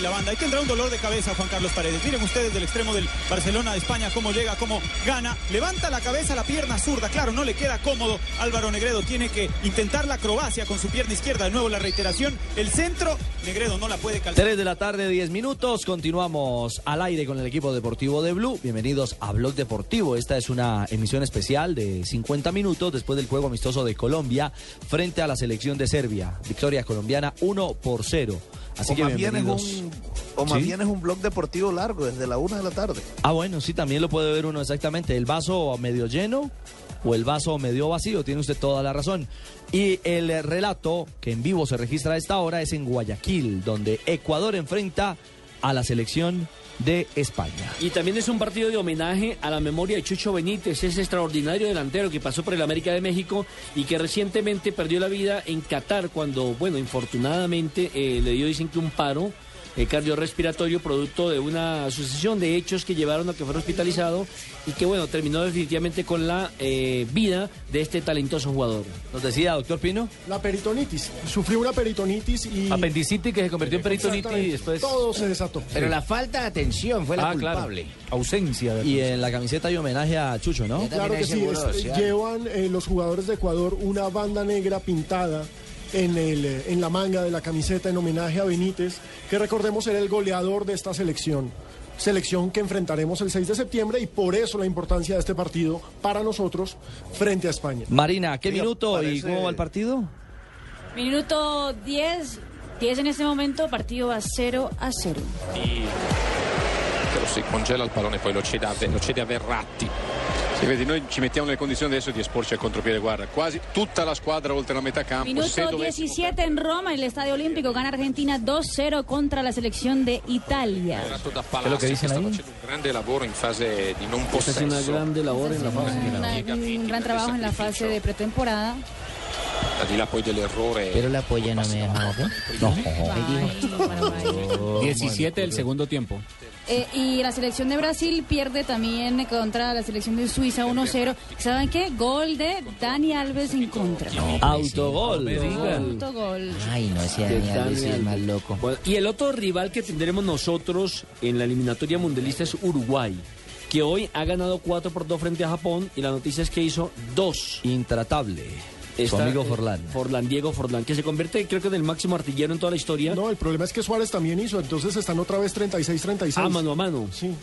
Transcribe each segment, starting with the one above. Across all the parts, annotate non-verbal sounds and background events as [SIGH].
La banda. Ahí tendrá un dolor de cabeza Juan Carlos Paredes. Miren ustedes del extremo del Barcelona de España cómo llega, cómo gana. Levanta la cabeza, la pierna zurda. Claro, no le queda cómodo. Álvaro Negredo tiene que intentar la acrobacia con su pierna izquierda. De nuevo la reiteración. El centro, Negredo no la puede calzar. 3 de la tarde, 10 minutos. Continuamos al aire con el equipo deportivo de Blue. Bienvenidos a Blog Deportivo. Esta es una emisión especial de 50 minutos después del juego amistoso de Colombia frente a la selección de Serbia. Victoria colombiana 1 por 0. Así o que más bien es un, o más ¿Sí? bien es un blog deportivo largo, desde la una de la tarde. Ah, bueno, sí, también lo puede ver uno exactamente. El vaso medio lleno o el vaso medio vacío, tiene usted toda la razón. Y el relato que en vivo se registra a esta hora es en Guayaquil, donde Ecuador enfrenta a la selección de España. Y también es un partido de homenaje a la memoria de Chucho Benítez, ese extraordinario delantero que pasó por el América de México y que recientemente perdió la vida en Qatar cuando, bueno, infortunadamente eh, le dio, dicen que un paro eh, cardiorrespiratorio producto de una sucesión de hechos que llevaron a que fuera hospitalizado y que, bueno, terminó definitivamente con la eh, vida de este talentoso jugador. Nos decía, doctor Pino. La peritonitis. Sufrió una peritonitis y. Apendicitis que se convirtió en peritonitis y después. Todo se desató. Pero la falta de atención fue la Ah, claro. culpable. Ausencia. de- Y en la camiseta hay homenaje a Chucho, ¿no? Claro que sí. Es- social. llevan eh, los jugadores de Ecuador una banda negra pintada en, el, eh, en la manga de la camiseta en homenaje a Benítez, que recordemos era el goleador de esta selección. Selección que enfrentaremos el 6 de septiembre y por eso la importancia de este partido para nosotros frente a España. Marina, ¿qué minuto y cómo va el partido? Minuto 10, 10 en este momento, partido a 0 a 0. Però si congela il pallone poi lo cede a, lo cede a Verratti. Si vedi, noi ci mettiamo nelle condizioni adesso di esporci al contropiede, guarda, quasi tutta la squadra oltre la metà campo. Minuto dovessimo 17 en Roma, en el Estadio Olímpico, gana Argentina 2-0 contra la selección de Italia. È lo che dicen sta ahí? facendo un grande lavoro in fase di non Esta es una possesso. grande labor en la fase. Un gran trabajo en la fase de pretemporada. Al di là poi dell'errore. Pero la polla no me. No. Paraguay, Paraguay. 17 del segundo tiempo. Eh, y la selección de Brasil pierde también contra la selección de Suiza 1-0. ¿Saben qué? Gol de Dani Alves en contra. Autogol. Autogol. Ay, no, ese Dani Alves es más loco. Bueno, y el otro rival que tendremos nosotros en la eliminatoria mundialista es Uruguay, que hoy ha ganado 4 por 2 frente a Japón y la noticia es que hizo 2. Intratable. Su amigo eh, Forlán. Forlán, Diego Forlán, que se convierte creo que en el máximo artillero en toda la historia. No, el problema es que Suárez también hizo, entonces están otra vez 36-36. a mano a mano. Sí.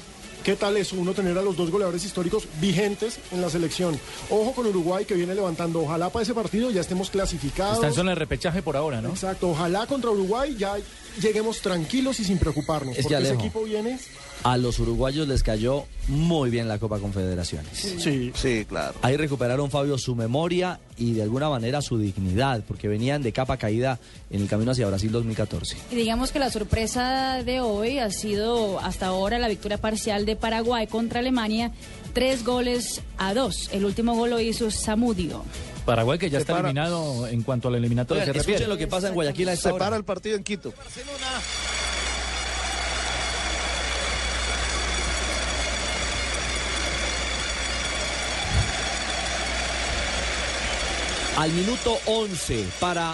¿Qué tal es uno tener a los dos goleadores históricos vigentes en la selección? Ojo con Uruguay que viene levantando. Ojalá para ese partido ya estemos clasificados. Está en zona de repechaje por ahora, ¿no? Exacto. Ojalá contra Uruguay ya lleguemos tranquilos y sin preocuparnos. Es porque ese equipo viene. A los uruguayos les cayó muy bien la Copa Confederaciones. Sí. Sí, claro. Ahí recuperaron Fabio su memoria y de alguna manera su dignidad, porque venían de capa caída en el camino hacia Brasil 2014. Y digamos que la sorpresa de hoy ha sido hasta ahora la victoria parcial de Paraguay contra Alemania, tres goles a dos. El último gol lo hizo Samudio. Paraguay que ya Se está para- eliminado en cuanto a la eliminatoria Oigan, se escuchen refiere. lo que pasa en Guayaquil a esta Se hora. para el partido en Quito. Al minuto 11 para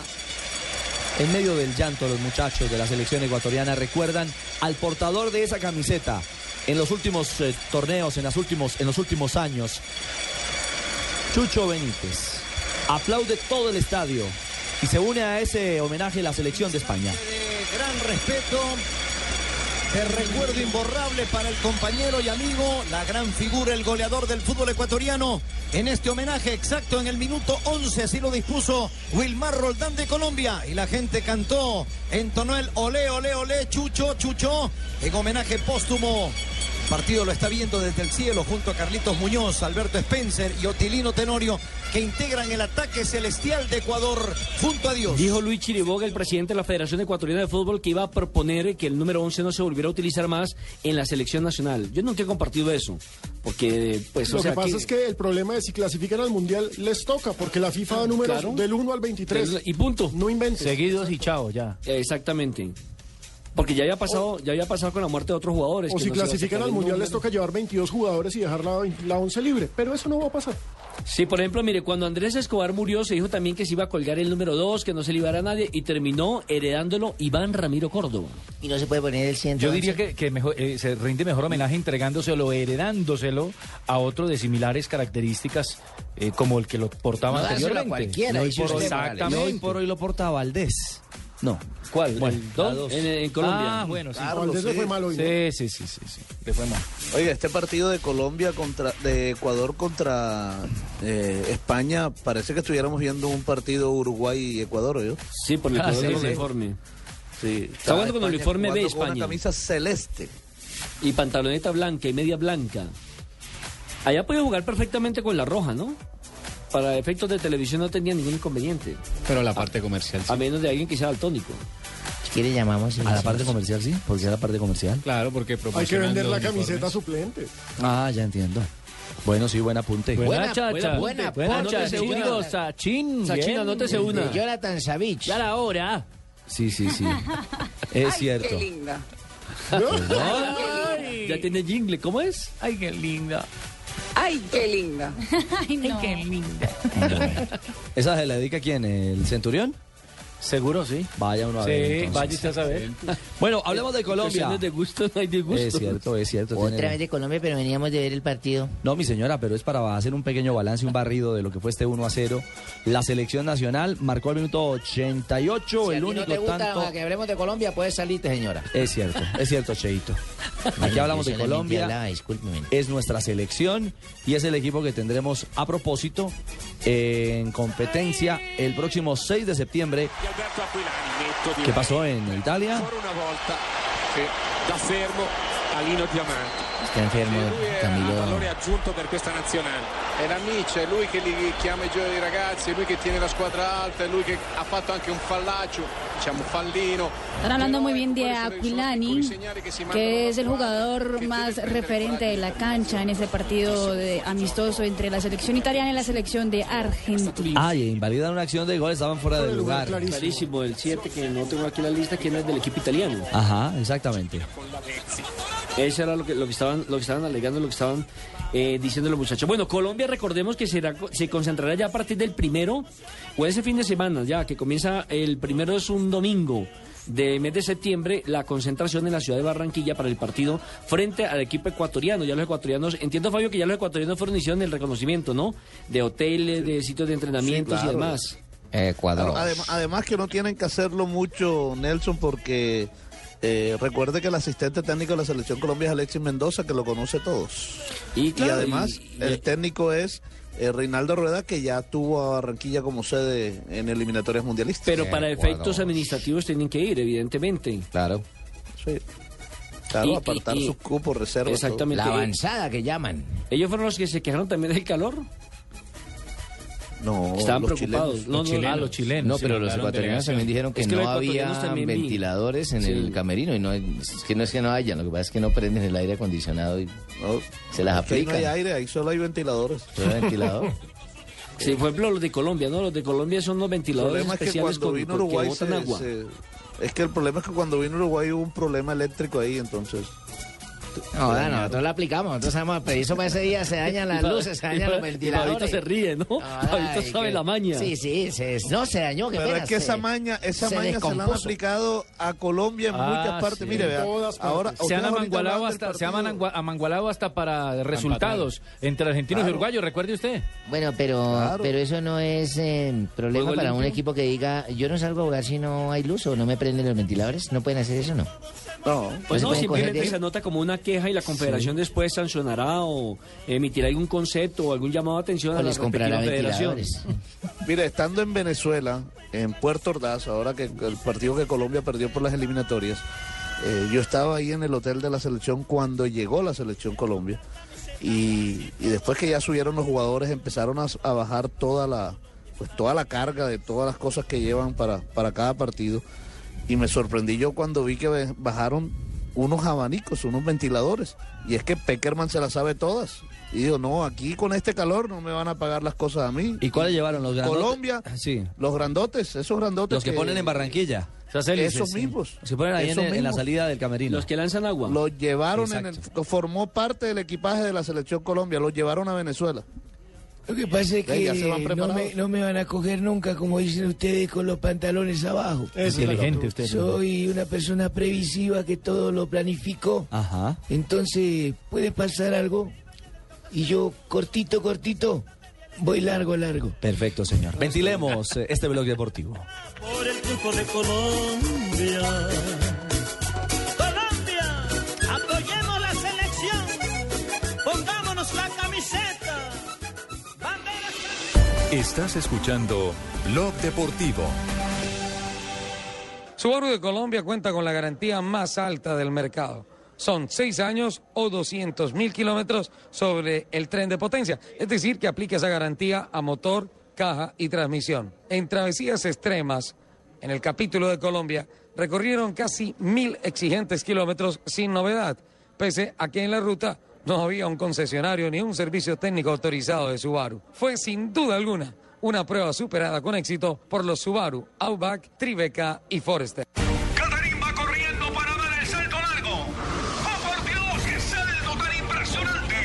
en medio del llanto los muchachos de la selección ecuatoriana recuerdan al portador de esa camiseta en los últimos eh, torneos, en, las últimos, en los últimos años, Chucho Benítez. Aplaude todo el estadio y se une a ese homenaje la selección de España. Gran respeto El recuerdo imborrable para el compañero y amigo, la gran figura, el goleador del fútbol ecuatoriano. En este homenaje exacto en el minuto 11, así lo dispuso Wilmar Roldán de Colombia. Y la gente cantó, entonó el olé, olé, olé, chucho, chucho, en homenaje póstumo partido lo está viendo desde el cielo junto a Carlitos Muñoz, Alberto Spencer y Otilino Tenorio que integran el ataque celestial de Ecuador junto a Dios. Dijo Luis Chiriboga, el presidente de la Federación Ecuatoriana de Fútbol, que iba a proponer que el número 11 no se volviera a utilizar más en la selección nacional. Yo nunca he compartido eso, porque pues Lo o sea, que pasa es que el problema es si clasifican al Mundial les toca, porque la FIFA da números Claro. del 1 al 23. Y punto. No inventes. Seguidos y chao, ya. Exactamente. Porque ya había pasado, ya había pasado con la muerte de otros jugadores. O que si no clasifican al Mundial les toca llevar 22 jugadores y dejar la, la 11 libre. Pero eso no va a pasar. Sí, por ejemplo, mire, cuando Andrés Escobar murió, se dijo también que se iba a colgar el número 2, que no se le iba a dar a nadie, y terminó heredándolo Iván Ramiro Córdoba. Y no se puede poner el 100. Yo diría que, que mejor, eh, se rinde mejor homenaje entregándoselo, heredándoselo a otro de similares características eh, como el que lo portaba No dárselo a anteriormente. cualquiera, Y hoy dice por exactamente. Y hoy por hoy lo porta Valdés. No. ¿Cuál? Bueno, ¿El dos? En, en Colombia. Ah, bueno, sí. Le sí. fue mal hoy. ¿no? Sí, sí, sí, sí, sí, le fue mal. Oiga, este partido de Colombia contra, de Ecuador contra eh, España, parece que estuviéramos viendo un partido Uruguay y Ecuador, ¿yo? Sí, por el Ah, sí, uniforme. Sí. Está jugando con el España uniforme B, jugando con España. Una camisa celeste. Y pantaloneta blanca y media blanca. Allá puede jugar perfectamente con la roja, ¿no? Para efectos de televisión no tenía ningún inconveniente. Pero la parte comercial. A menos de alguien que sea daltónico. Si quiere llamamos. A la parte comercial, sí. Porque es la parte comercial. Claro, porque Hay que vender la camiseta suplente. Ah, ya entiendo. Bueno, sí, buen apunte. Buena, chacha. buena, Buena, buena, anótese buena. una. Sachin. Sachin, anótese una. Jonathan Savich. Ya la hora. Sí, sí, sí. [LAUGHS] Es cierto. linda. Ay, ya tiene jingle. ¿Cómo es? Ay, qué linda. [LAUGHS] Ay, qué linda. Ay, no. [LAUGHS] ¿Esa se la dedica a quién? ¿El Centurión? Seguro, sí. Vaya uno a ver. Sí, entonces. vaya usted a saber. [LAUGHS] Bueno, hablemos de Colombia. De gusto, no hay de gusto. Es cierto, es cierto. Otra tiene- vez de Colombia, pero veníamos de ver el partido. No, mi señora, pero es para hacer un pequeño balance, un barrido de lo que fue este 1 a 0. La selección nacional marcó al minuto 88, Si a el ti no único te gusta tanto. que hablemos de Colombia, puedes salirte, señora. Es cierto, es cierto, Cheito. Aquí hablamos de Colombia. hablaba. Es nuestra selección y es el equipo que tendremos a propósito en competencia el próximo 6 de septiembre. ¿Qué pasó en Italia? Está enfermo, Camilo. valore aggiunto per questa nazionale. È l'amici, è lui che li chiama i gio- i ragazzi, è lui che tiene la squadra alta, è lui che ha fatto anche un fallaccio, diciamo un fallino. Están hablando muy bien de Aquilani, que es el jugador más referente de la cancha en ese partido de amistoso entre la selección italiana y la selección de Argentina. Ay, invalidan una acción de gol, estaban fuera del lugar. Clarísimo, el 7, que no tengo aquí la lista, quién es del equipo italiano. Ajá, exactamente. Eso era lo que, lo que estaban, lo que estaban alegando, lo que estaban eh, diciendo los muchachos. Bueno, Colombia, recordemos que será, se concentrará ya a partir del primero, o ese fin de semana, ya que comienza el primero es un domingo de mes de septiembre, la concentración en la ciudad de Barranquilla para el partido frente al equipo ecuatoriano. Ya los ecuatorianos, entiendo Fabio que ya los ecuatorianos fueron hicieron el reconocimiento, ¿no? De hoteles, de sitios de entrenamientos Sí, claro. y demás. Ecuador. Claro, además que no tienen que hacerlo mucho, Nelson, porque eh, recuerde que el asistente técnico de la selección Colombia es Alexis Mendoza, que lo conoce todos. Y, claro, además, y- el técnico es eh, Reinaldo Rueda, que ya tuvo a Barranquilla como sede en eliminatorias mundialistas. Pero para efectos administrativos tienen que ir, evidentemente. Claro. Sí. Claro, Y- apartar y- y- sus cupos, reservas. todo. Exactamente. La avanzada que llaman. Ellos fueron los que se quejaron también del calor. No, Estaban los preocupados. chilenos. No, Los no, chilenos. ah, los chilenos. No, pero lo los ecuatorianos también dijeron que Es que no había vi. ventiladores en Sí. el camerino y no es que no es que no haya, lo que pasa es que no prenden el aire acondicionado y No, se las que ahí no aplican. hay aire, ahí solo hay ventiladores. Solo hay ventilador. [LAUGHS] Sí, por ejemplo, los de Colombia, ¿no? Los de Colombia son los El ventiladores es que especiales cuando con, vino que Uruguay botan se- agua. se- es que el problema es que cuando vino Uruguay hubo un problema eléctrico ahí, entonces. No, no, nosotros lo aplicamos. Nosotros sabemos, pero eso para ese día se dañan las [LAUGHS] luces, se dañan los ventiladores. Se ríe, ¿no? Fabito [LAUGHS] Ay, sabe que- la maña. Sí, sí, se- no se dañó, qué Pero pena, es que se- esa maña, esa se maña se la han aplicado a Colombia en Ah, muchas partes. sí. Mire, En vea, todas partes. ahora Se han amangualado hasta, se han amangualado hasta para resultados entre argentinos y uruguayos, recuerde usted. Bueno, pero, Claro. pero eso no es eh, problema ¿Juego para un equipo que diga, yo no salgo a jugar si no hay luz o no me prenden los ventiladores. ¿No pueden hacer eso, no? No, Pues no, coger simplemente se anota como una queja y la Confederación después sancionará o emitirá algún concepto o algún llamado de atención O a la les comprará respectiva federación. [LAUGHS] Mire, estando en Venezuela, en Puerto Ordaz, ahora que el partido que Colombia perdió por las eliminatorias, eh, yo estaba ahí en el hotel de la selección cuando llegó la selección Colombia. Y, y después que ya subieron los jugadores, empezaron a, a bajar toda la, pues toda la carga de todas las cosas que llevan para, para cada partido. Y me sorprendí yo cuando vi que bajaron unos abanicos, unos ventiladores. Y es que Peckerman se las sabe todas. Y digo, no, aquí con este calor no me van a pagar las cosas a mí. ¿Y cuáles llevaron los grandotes? Colombia, Sí. los grandotes, esos grandotes. Los que ponen en Barranquilla. Esos mismos. Se ponen ahí en, la salida del camerino. Los que lanzan agua. Los llevaron en el, formó parte del equipaje de la selección Colombia, los llevaron a Venezuela. Lo que pasa es que no me, no me van a coger nunca, como dicen ustedes, con los pantalones abajo. es Inteligente usted. Soy una persona previsiva que todo lo planificó. Ajá. Entonces, puede pasar algo y yo cortito, cortito, voy largo, largo. Perfecto, señor. Ventilemos eh, este blog deportivo. por el de. Colombia, Estás escuchando Blog Deportivo. Subaru de Colombia cuenta con la garantía más alta del mercado. Son seis años o 200 mil kilómetros sobre el tren de potencia. Es decir, que aplica esa garantía a motor, caja y transmisión. En travesías extremas, en el capítulo de Colombia, recorrieron casi mil exigentes kilómetros sin novedad, pese a que en la ruta no había un concesionario ni un servicio técnico autorizado de Subaru. Fue sin duda alguna una prueba superada con éxito por los Subaru, Outback, Tribeca y Forester. va corriendo para dar el salto largo. ¡Oh, por Dios, qué salto tan impresionante!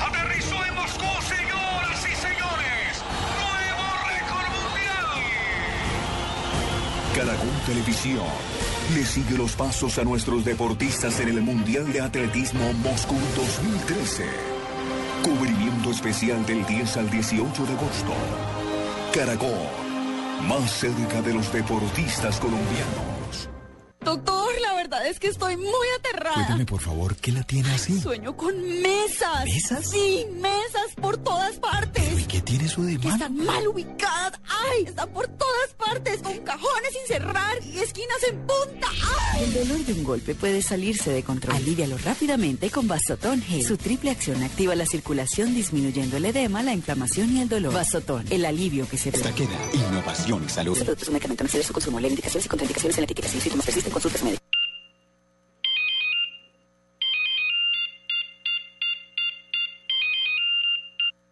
Aterrizó en Moscú, señoras y señores. Nuevo récord mundial. Caracol Televisión le sigue los pasos a nuestros deportistas en el Mundial de Atletismo Moscú 2013. Cubrimiento especial del 10 al 18 de agosto. Caracol, más cerca de los deportistas colombianos. Doctor, la verdad es que estoy muy aterrada. Cuéntame, por favor, ¿qué la tiene así? Sueño con mesas. ¿Mesas? Sí, mesas por todas partes. ¿Y qué tiene eso de Que malo? están mal ubicadas. ¡Ay! Están por todas partes, con cajones sin cerrar y esquinas en punta. ¡Ay! El dolor de un golpe puede salirse de control. Alívialo rápidamente con Vasotón Gel. Su triple acción activa la circulación disminuyendo el edema, la inflamación y el dolor. Vasotón, el alivio que se Esta queda innovación y salud. Este producto es un medicamento. No exceder su consumo. Leer indicaciones y contraindicaciones en la etiqueta. Si los síntomas persisten, consultas médicas.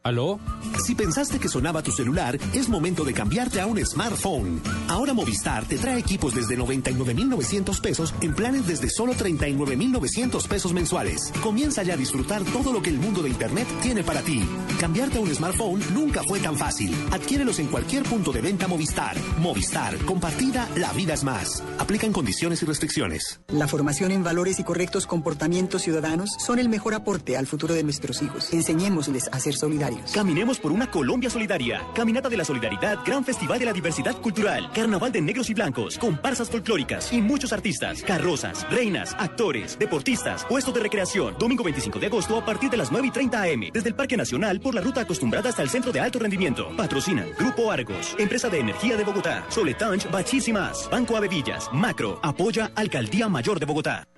¿Aló? Si pensaste que sonaba tu celular, es momento de cambiarte a un smartphone. Ahora Movistar te trae equipos desde 99,900 pesos en planes desde solo 39,900 pesos mensuales. Comienza ya a disfrutar todo lo que el mundo de Internet tiene para ti. Cambiarte a un smartphone nunca fue tan fácil. Adquiérelos en cualquier punto de venta Movistar. Movistar, compartida, la vida es más. Aplican condiciones y restricciones. La formación en valores y correctos comportamientos ciudadanos son el mejor aporte al futuro de nuestros hijos. Enseñémosles a ser solidarios. Caminemos por una Colombia solidaria. Caminata de la Solidaridad, Gran Festival de la Diversidad Cultural, Carnaval de Negros y Blancos, comparsas folclóricas y muchos artistas, carrozas, reinas, actores, deportistas, puestos de recreación. Domingo 25 de agosto a partir de las 9 y 30 am. Desde el Parque Nacional por la ruta acostumbrada hasta el Centro de Alto Rendimiento. Patrocinan Grupo Argos, Empresa de Energía de Bogotá, Soletanch, más. Banco Avevillas, Macro, apoya Alcaldía Mayor de Bogotá.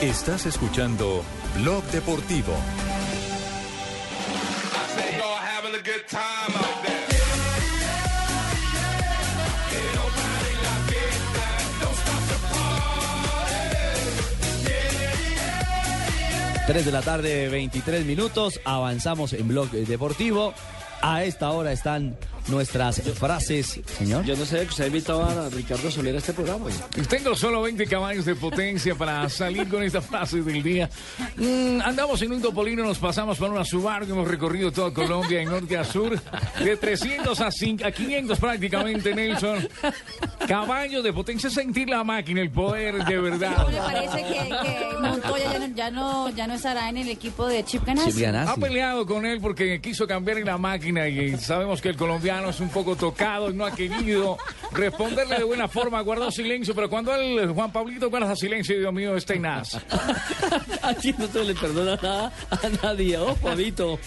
Estás escuchando Blog Deportivo. Tres de la tarde, 23 minutos. Avanzamos en Blog Deportivo. A esta hora están nuestras frases, señor. Yo no sé que usted invitaba a Ricardo Soler a este programa. Tengo solo 20 caballos de potencia para salir con esta frase del día. Mm, andamos en un topolino, nos pasamos por una Subaru que hemos recorrido toda Colombia de norte a sur, de 300 a, 5 a 500 prácticamente, Nelson. Caballos de potencia, sentir la máquina, el poder de verdad. Me parece que, que Montoya ya no, ya, no, ya no estará en el equipo de Chip Ganassi. Ha peleado con él porque quiso cambiar la máquina y sabemos que el colombiano colombianos un poco tocados, no ha querido responderle de buena forma, guardó silencio, pero cuando el Juan Pablito guarda silencio, Dios mío, está tenaz. [LAUGHS] Aquí no se le perdona nada a nadie, oh, Pavito.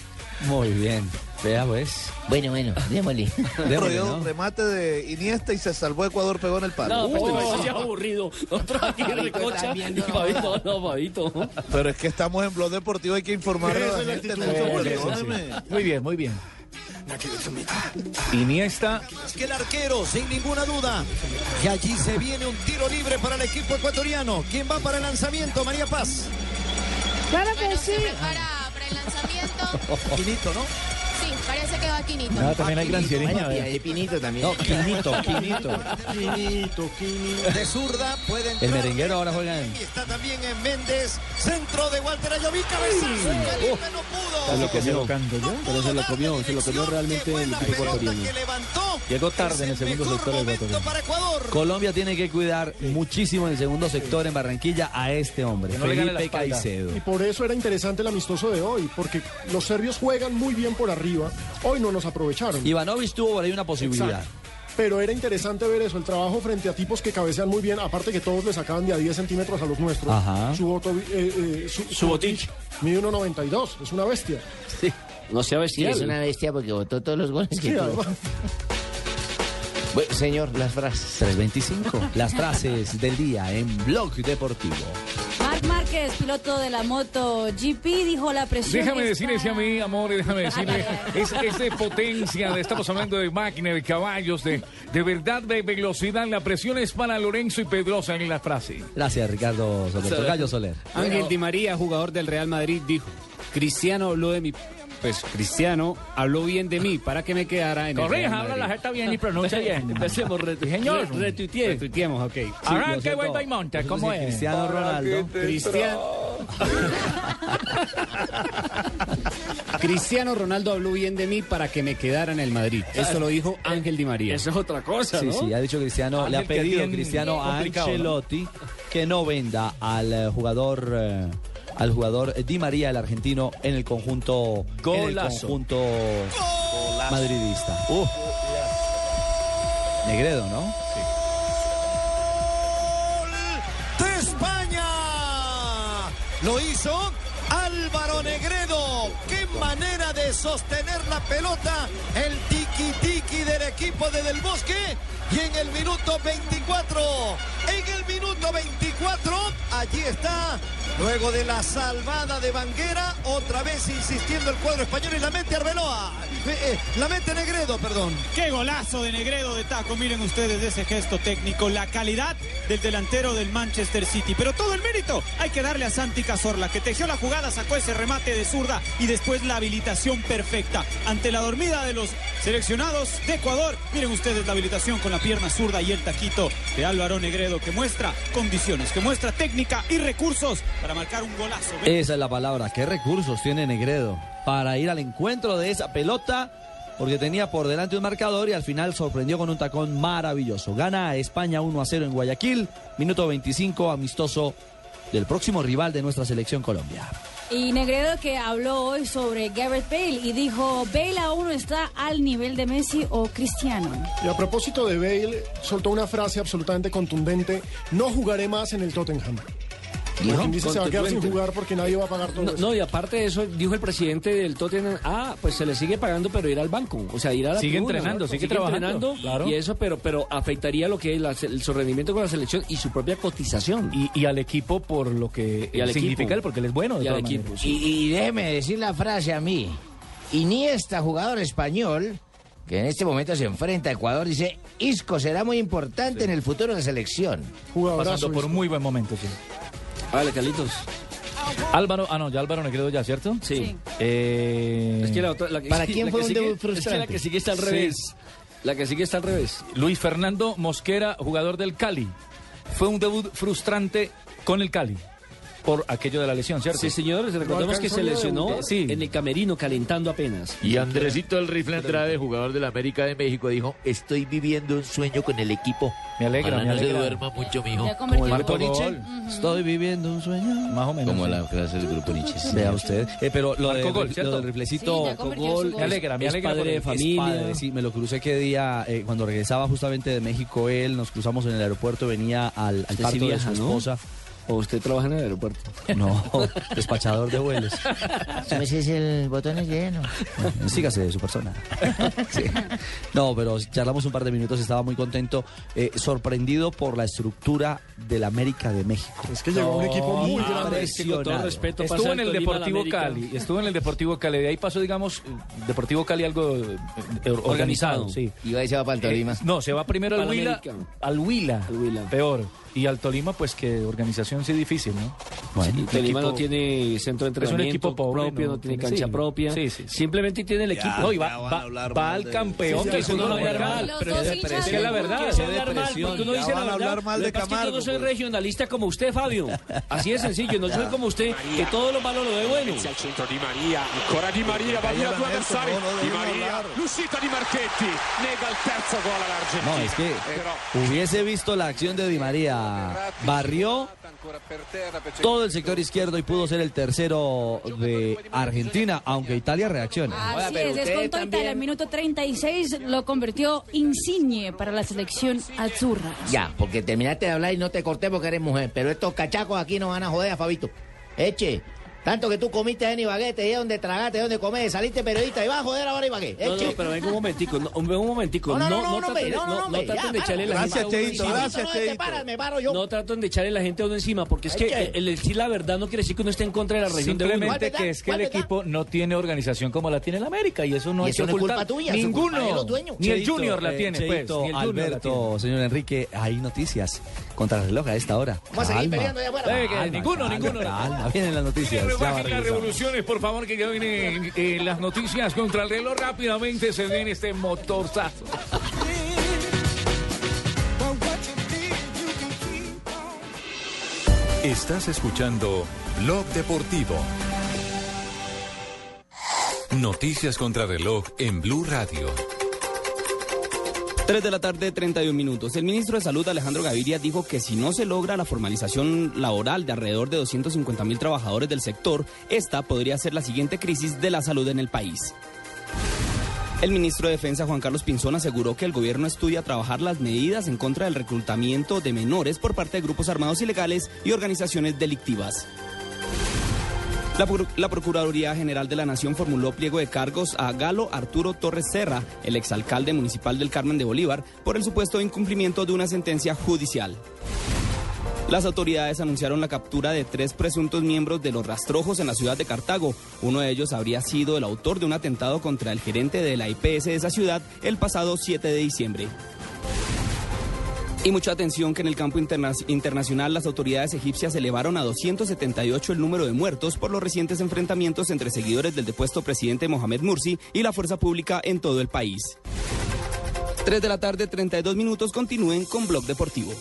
Muy bien. Vea pues. Bueno, bueno, démosle. [LAUGHS] Démosle, remate de Iniesta y se salvó Ecuador, pegó en el palo. No, pero Uh, eso sí es aburrido. Otro aquí en Y no. Pavito, [LAUGHS] no, Pavito. Pero es que estamos en blog deportivo, hay que informarle a la gente. Sí. Muy bien, muy bien. Iniesta, Es que el arquero, sin ninguna duda, que allí se viene un tiro libre para el equipo ecuatoriano. ¿Quién va para el lanzamiento? María Paz. Claro que Bueno, sí. se prepara para el lanzamiento. [LAUGHS] Quinito, ¿no? Parece que va Quinito. Ah, también hay gran Bueno, y hay Pinito también. No, Quinito, Quinito. Quinito, Quinito. De zurda puede El merenguero ahora juega en... Y está también en Méndez. Centro de Walter Ayoví. Cabezazo. Caliente no pudo. Se lo comió. Pero se lo comió, se lo comió realmente el equipo ecuatoriano. Llegó tarde en el segundo sector del Ecuador. para Ecuador. Colombia tiene que cuidar muchísimo en el segundo sector en Barranquilla a este hombre, no Felipe. Caicedo. Y por eso era interesante el amistoso de hoy, porque los serbios juegan muy bien por arriba. Hoy no nos aprovecharon. Ivanovic tuvo por ahí una posibilidad. Exacto. Pero era interesante ver eso, el trabajo frente a tipos que cabecean muy bien, aparte que todos le sacaban de a 10 centímetros a los nuestros. Ajá. Subotovi- eh, eh, Su- Subotic. Mide 1.92, es una bestia. No sea Sí, bestial. es una bestia porque votó todos los goles que Sí, tuvo. Bueno, señor, las frases. 325. Las frases del día en Blog Deportivo. Marc Márquez, piloto de la moto GP, dijo la presión. Déjame decirle a mí, amor, y déjame decirle, [LAUGHS] es, es de potencia, de- estamos hablando de máquina, de caballos, de, de verdad, de velocidad. La presión es para Lorenzo y Pedrosa en la frase. Gracias, Ricardo Soler. Tocayo Soler. Ángel Di María, jugador del Real Madrid, dijo: Cristiano habló de mi. Pues Cristiano habló bien de mí para que me quedara en el Real Corrija, habla Madrid. la jeta bien y pronuncia bien. [LAUGHS] Empecemos, Señor. re- retuiteé. Retuiteemos, ok. Arranque, vuelva y monta, ¿cómo es? Cristiano Ronaldo. Cristiano. Cristiano Ronaldo habló bien de mí para que me quedara en el Madrid. Eso lo dijo Ángel Di María. Eso es otra cosa, Sí, ¿no? sí, ha dicho Cristiano, le ha pedido Cristiano a. Ancelotti que no venda al jugador eh, al jugador Di María, el argentino, en el conjunto en el Golazo. conjunto madridista. Uh. Negredo, ¿no? de España. Lo hizo Álvaro Negredo. Qué manera de sostener la pelota. El tiki-tiki del equipo de Del Bosque. Y en el minuto 24, en el minuto 24, allí está, luego de la salvada de Banguera, otra vez insistiendo el cuadro español y la mete Arbeloa, Eh, eh, la mete Negredo, perdón. Qué golazo de Negredo de taco. Miren ustedes ese gesto técnico, la calidad del delantero del Manchester City. Pero todo el mérito hay que darle a Santi Cazorla, que tejió la jugada, sacó ese remate de zurda y después la habilitación perfecta. Ante la dormida de los seleccionados de Ecuador, miren ustedes la habilitación con la pierna zurda y el taquito de Álvaro Negredo, que muestra condiciones, que muestra técnica y recursos para marcar un golazo. Esa es la palabra. ¿Qué recursos tiene Negredo para ir al encuentro de esa pelota? Porque tenía por delante un marcador y al final sorprendió con un tacón maravilloso. Gana España 1 a 0 en Guayaquil. Minuto 25, amistoso del próximo rival de nuestra selección Colombia. Y Negredo que habló hoy sobre Gareth Bale y dijo, Bale aún no está al nivel de Messi o Cristiano. Y a propósito de Bale, soltó una frase absolutamente contundente, no jugaré más en el Tottenham. Dice, se va a quedar sin jugar porque nadie va a pagar todo No, eso. no, y aparte de eso, dijo el presidente del Tottenham, ah, pues se le sigue pagando, pero ir al banco, o sea, ir a la Sigue tribuna, entrenando, ¿no? sigue trabajando, entrenando, claro. y eso, pero, pero afectaría lo que es la- el, su rendimiento con la selección y su propia cotización. Y, y al equipo por lo que Y al significa equipo. él, porque él es bueno. De Y al equipo. Y, y déjeme decir la frase a mí. Iniesta, jugador español, que en este momento se enfrenta a Ecuador, dice, Isco será muy importante en el futuro de la selección. Pasando por un muy buen momento, sí. Vale, Carlitos. Álvaro, ah no, ya Álvaro Negredo ya, ¿cierto? Sí. Eh, Es que la otra- la que- ¿Para quién la fue que un sigue- debut Es que la frustrante? que sigue está al Sí. revés. La que sigue está al revés. Luis Fernando Mosquera, jugador del Cali. Fue un debut frustrante con el Cali. Por aquello de la lesión, ¿cierto? Sí, señores, recordemos que se lesionó en el camerino calentando apenas. Y Andresito el Rifle Andrade, jugador de la América de México, dijo, estoy viviendo un sueño con el equipo. Me alegra, Ojalá me no se alegra. duerma mucho, mijo. Como gol. Nietzsche. Estoy viviendo un sueño. Más o menos. Como la clase del grupo Nietzsche. sí. Vea usted. Eh, pero lo, de- gol, lo del riflecito. Sí, gol. Me alegra, me es alegra padre de familia. Padre. sí, me lo crucé qué día, eh, cuando regresaba justamente de México él, nos cruzamos en el aeropuerto, venía al, al parto sí de su ¿no? ¿O usted trabaja en el aeropuerto? [LAUGHS] No, despachador de vuelos. Ese es el botón es lleno. Sígase de su persona. [LAUGHS] Sí. No, pero charlamos un par de minutos, estaba muy contento, eh, sorprendido por la estructura del América de México. Es que llegó un equipo muy grande. es que con todo respeto Estuvo en el Tolima a Deportivo. Cali, estuvo en el Deportivo Cali, de ahí pasó, digamos, Deportivo Cali algo eh, eh, organizado, Organizado. sí. Iba y se va para el Tolima. Eh, no, se va primero al Huila, al Huila, Al Huila. peor. Y al Tolima, pues que organización sí difícil, ¿no? Sí, un Tolima no equipo- tiene centro de Es un entrenamiento equipo pobre, propio, no no, tiene tiene- cancha sí. propia. Sí, sí, sí. Simplemente tiene el equipo. No, y va, ya a va- hablar va al campeón, Sí, que sí, eso no sí, lo sí, hablar sí, mal. Pero es es que es la verdad. Se hablar mal, porque uno Ya dice la a verdad. hablar mal de es yo no soy pues. regionalista como usted, Fabio. Así de sencillo, no soy como usted, que todo lo malo lo ve bueno. al centro di Maria, ancora Di Maria, va via due avversari, Di Maria, l'uscita di Marchetti, nega il terzo gol all'Argentina. No, es que Però hubiese visto la acción de Di María. Barrió todo el sector izquierdo y pudo ser el tercero de Argentina, aunque Italia reacciona. Así pero es, descontó Italia. Al minuto 36 lo convirtió Insigne para la selección azurra. Ya, porque terminaste de hablar y no te corté porque eres mujer. Pero estos cachacos aquí no van a joder a Fabito. Eche. Tanto que tú comiste en Ibagué, te dieron de tragarte, de donde comer, saliste periodista y vas a joder ahora Ibagué. No, no, pero venga un momentico, no, un un momentico. No, no, No, no, no, traten de- no, no, no- hombre, no traten ya, de echarle la gente a Gracias, uno Cheito, encima. gracias, no, traten de echarle la gente a uno encima, porque es que el, decir la verdad no quiere decir que uno esté en contra de la región de. Simplemente ¿Cuál que es que el equipo no tiene organización como la tiene el América y eso no es culpa tuya, eso es culpa de Ninguno, los dueños. ni el Junior la eh, tiene, pues. Alberto, señor Enrique, hay noticias contra el reloj a esta hora. Vamos a seguir peleando allá afuera. Eh, ninguno, ninguno. Vienen las noticias. Rebajen las revoluciones, por favor, que ya vienen eh, las noticias contra el reloj. Rápidamente se viene este motorzazo. Estás escuchando Blog Deportivo. Noticias contra reloj en Blue Radio. 3 de la tarde, 31 minutos. El ministro de Salud, Alejandro Gaviria, dijo que si no se logra la formalización laboral de alrededor de 250 mil trabajadores del sector, esta podría ser la siguiente crisis de la salud en el país. El ministro de Defensa, Juan Carlos Pinzón, aseguró que el gobierno estudia trabajar las medidas en contra del reclutamiento de menores por parte de grupos armados ilegales y organizaciones delictivas. La, Pro- la Procuraduría General de la Nación formuló pliego de cargos a Galo Arturo Torres Serra, el exalcalde municipal del Carmen de Bolívar, por el supuesto incumplimiento de una sentencia judicial. Las autoridades anunciaron la captura de tres presuntos miembros de los rastrojos en la ciudad de Cartago. Uno de ellos habría sido el autor de un atentado contra el gerente de la IPS de esa ciudad el pasado 7 de diciembre. Y mucha atención que en el campo interna- internacional las autoridades egipcias elevaron a 278 el número de muertos por los recientes enfrentamientos entre seguidores del depuesto presidente Mohamed Mursi y la fuerza pública en todo el país. 3 de la tarde, 32 minutos, continúen con Blog Deportivo.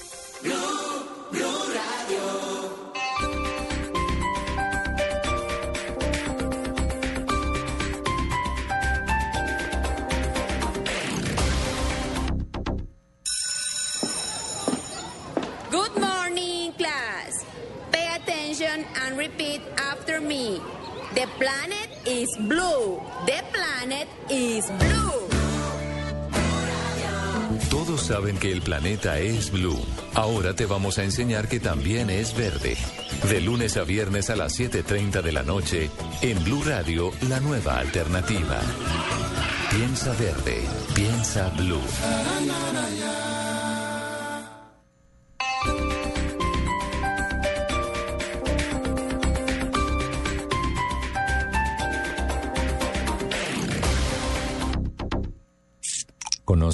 Me. The planet is blue. The planet is blue. Todos saben que el planeta es blue. Ahora te vamos a enseñar que también es verde. De lunes a viernes a las 7.30 de la noche, en Blue Radio, la nueva alternativa. Piensa verde, piensa blue.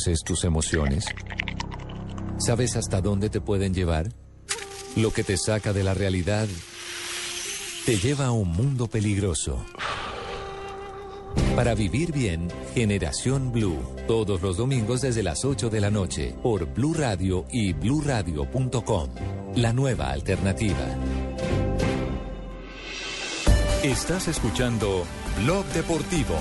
¿Conoces tus emociones? ¿Sabes hasta dónde te pueden llevar? Lo que te saca de la realidad te lleva a un mundo peligroso. Para vivir bien, Generación Blue, todos los domingos desde las 8 de la noche, por Blue Radio y bluradio.com. La nueva alternativa. Estás escuchando Blog Deportivo.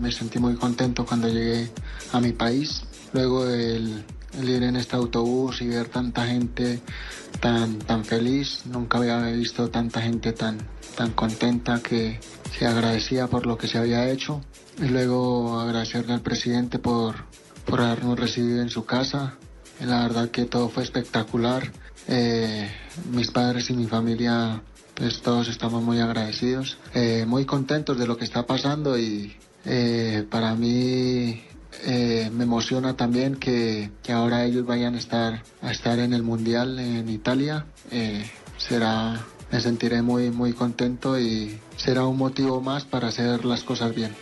Me sentí muy contento cuando llegué a mi país. Luego el, el ir en este autobús y ver tanta gente tan, tan feliz. Nunca había visto tanta gente tan, tan contenta que se agradecía por lo que se había hecho. Y luego agradecerle al presidente por, por habernos recibido en su casa. La verdad que todo fue espectacular. Eh, mis padres y mi familia, pues todos estamos muy agradecidos, eh, muy contentos de lo que está pasando y eh, para mí eh, me emociona también que, que ahora ellos vayan a estar, a estar en el Mundial en Italia. Eh, será, me sentiré muy, muy contento y será un motivo más para hacer las cosas bien.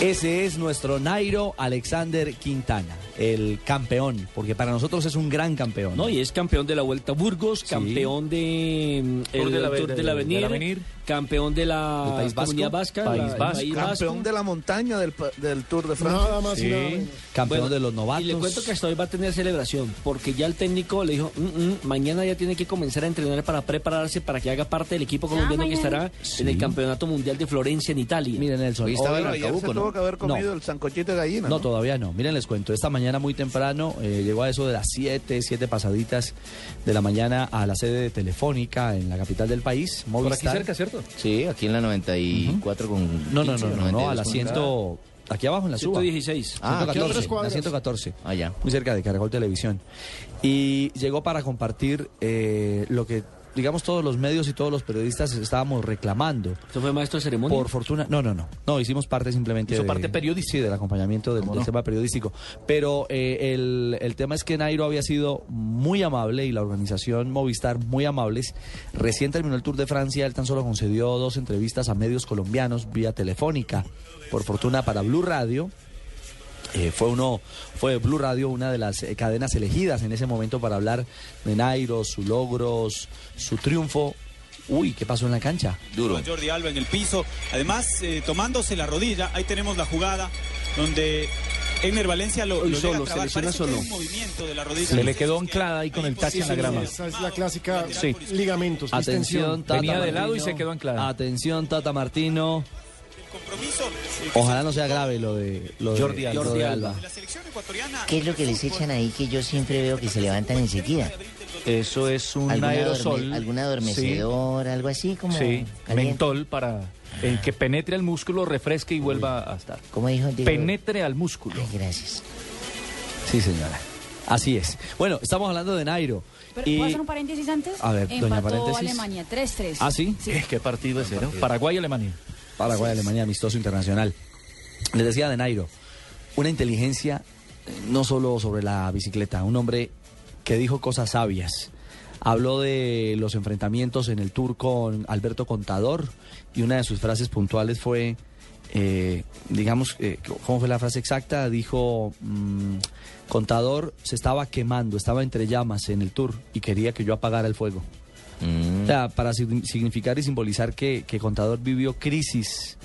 Ese es nuestro Nairo Alexander Quintana, el campeón, porque para nosotros es un gran campeón. No, y es campeón de la Vuelta a Burgos, campeón de, mm, Tour el de la- Tour de la del- Avenir, del Avenir. Campeón de la País Vasco. Comunidad Vasca, País la- Vasco. País Vasco. Campeón de la montaña del, Tour de Francia. Nada más y nada menos. Campeón Bueno, de los novatos. Y le cuento que hasta hoy va a tener celebración, porque ya el técnico le dijo, "Mm, mm, mañana ya tiene que comenzar a entrenar para prepararse para que haga parte del equipo colombiano que estará en el Campeonato Mundial de Florencia en Italia. Miren, Nelson. Hoy estaba se tuvo que haber comido el sancochito de gallina. No, todavía no. Miren, les cuento. Esta mañana muy temprano, eh, llegó a eso de las 7, 7 pasaditas de la mañana a la sede de Telefónica en la capital del país. Por aquí Movistar. cerca, ¿cierto? Sí, aquí en la 94 con... No, no, 15, no, no, no, 92 a la con- 100... Aquí abajo en la suba. 116. Ah, ¿qué 114, otras la cuadras? 114. Allá. Muy cerca de Caracol Televisión. Y llegó para compartir eh, lo que, digamos, todos los medios y todos los periodistas estábamos reclamando. ¿Usted fue maestro de ceremonia? Por fortuna, no, no, no. No, hicimos parte simplemente ¿Hizo de- parte periodística? Sí, del acompañamiento del, del tema periodístico. Pero eh, el, el tema es que Nairo había sido muy amable y la organización Movistar muy amables. Recién terminó el Tour de Francia, él tan solo concedió dos entrevistas a medios colombianos vía telefónica. Por fortuna para Blue Radio. Eh, fue uno, fue Blue Radio una de las eh, cadenas elegidas en ese momento para hablar de Nairo, sus logros, su triunfo. Uy, ¿qué pasó en la cancha? Con Jordi Alba en el piso. Además, eh, tomándose la rodilla, ahí tenemos la jugada donde Egner Valencia lo, lo solo, llega a trabar. se lesiona solo. un movimiento de la rodilla. Se le quedó anclada ahí con el tache en la grama. Esa es la clásica Sí. ligamentos, Atención. Tata Venía de lado y se quedó anclada. Atención, Tata Martino. Ojalá no sea grave lo de, lo de- Jordi Alba. de Alba. ¿Qué es lo que les echan ahí que yo siempre veo que se levantan enseguida? Eso es un ¿Alguna aerosol. adorme- ¿Algún adormecedor? ¿Algo así como Sí, caliente? mentol para eh, que penetre al músculo, refresque y vuelva a estar. ¿Cómo dijo? Dijo- Penetre al músculo. gracias. Sí, señora. Así es. Bueno, estamos hablando de Nairo. Pero, Y- ¿Puedo hacer un paréntesis antes? A ver, doña Empató paréntesis. Alemania 3-3. ¿Ah, sí? Eh, [LAUGHS] ¿Qué partido ese, no? Paraguay-Alemania. Paraguay, Alemania, amistoso internacional. Les decía de Nairo, una inteligencia eh, no solo sobre la bicicleta, un hombre que dijo cosas sabias. Habló de los enfrentamientos en el Tour con Alberto Contador y una de sus frases puntuales fue, eh, digamos, eh, ¿cómo fue la frase exacta? Dijo, mm, Contador se estaba quemando, estaba entre llamas en el Tour y quería que yo apagara el fuego. Sea, para sig- significar y simbolizar que, que Contador vivió crisis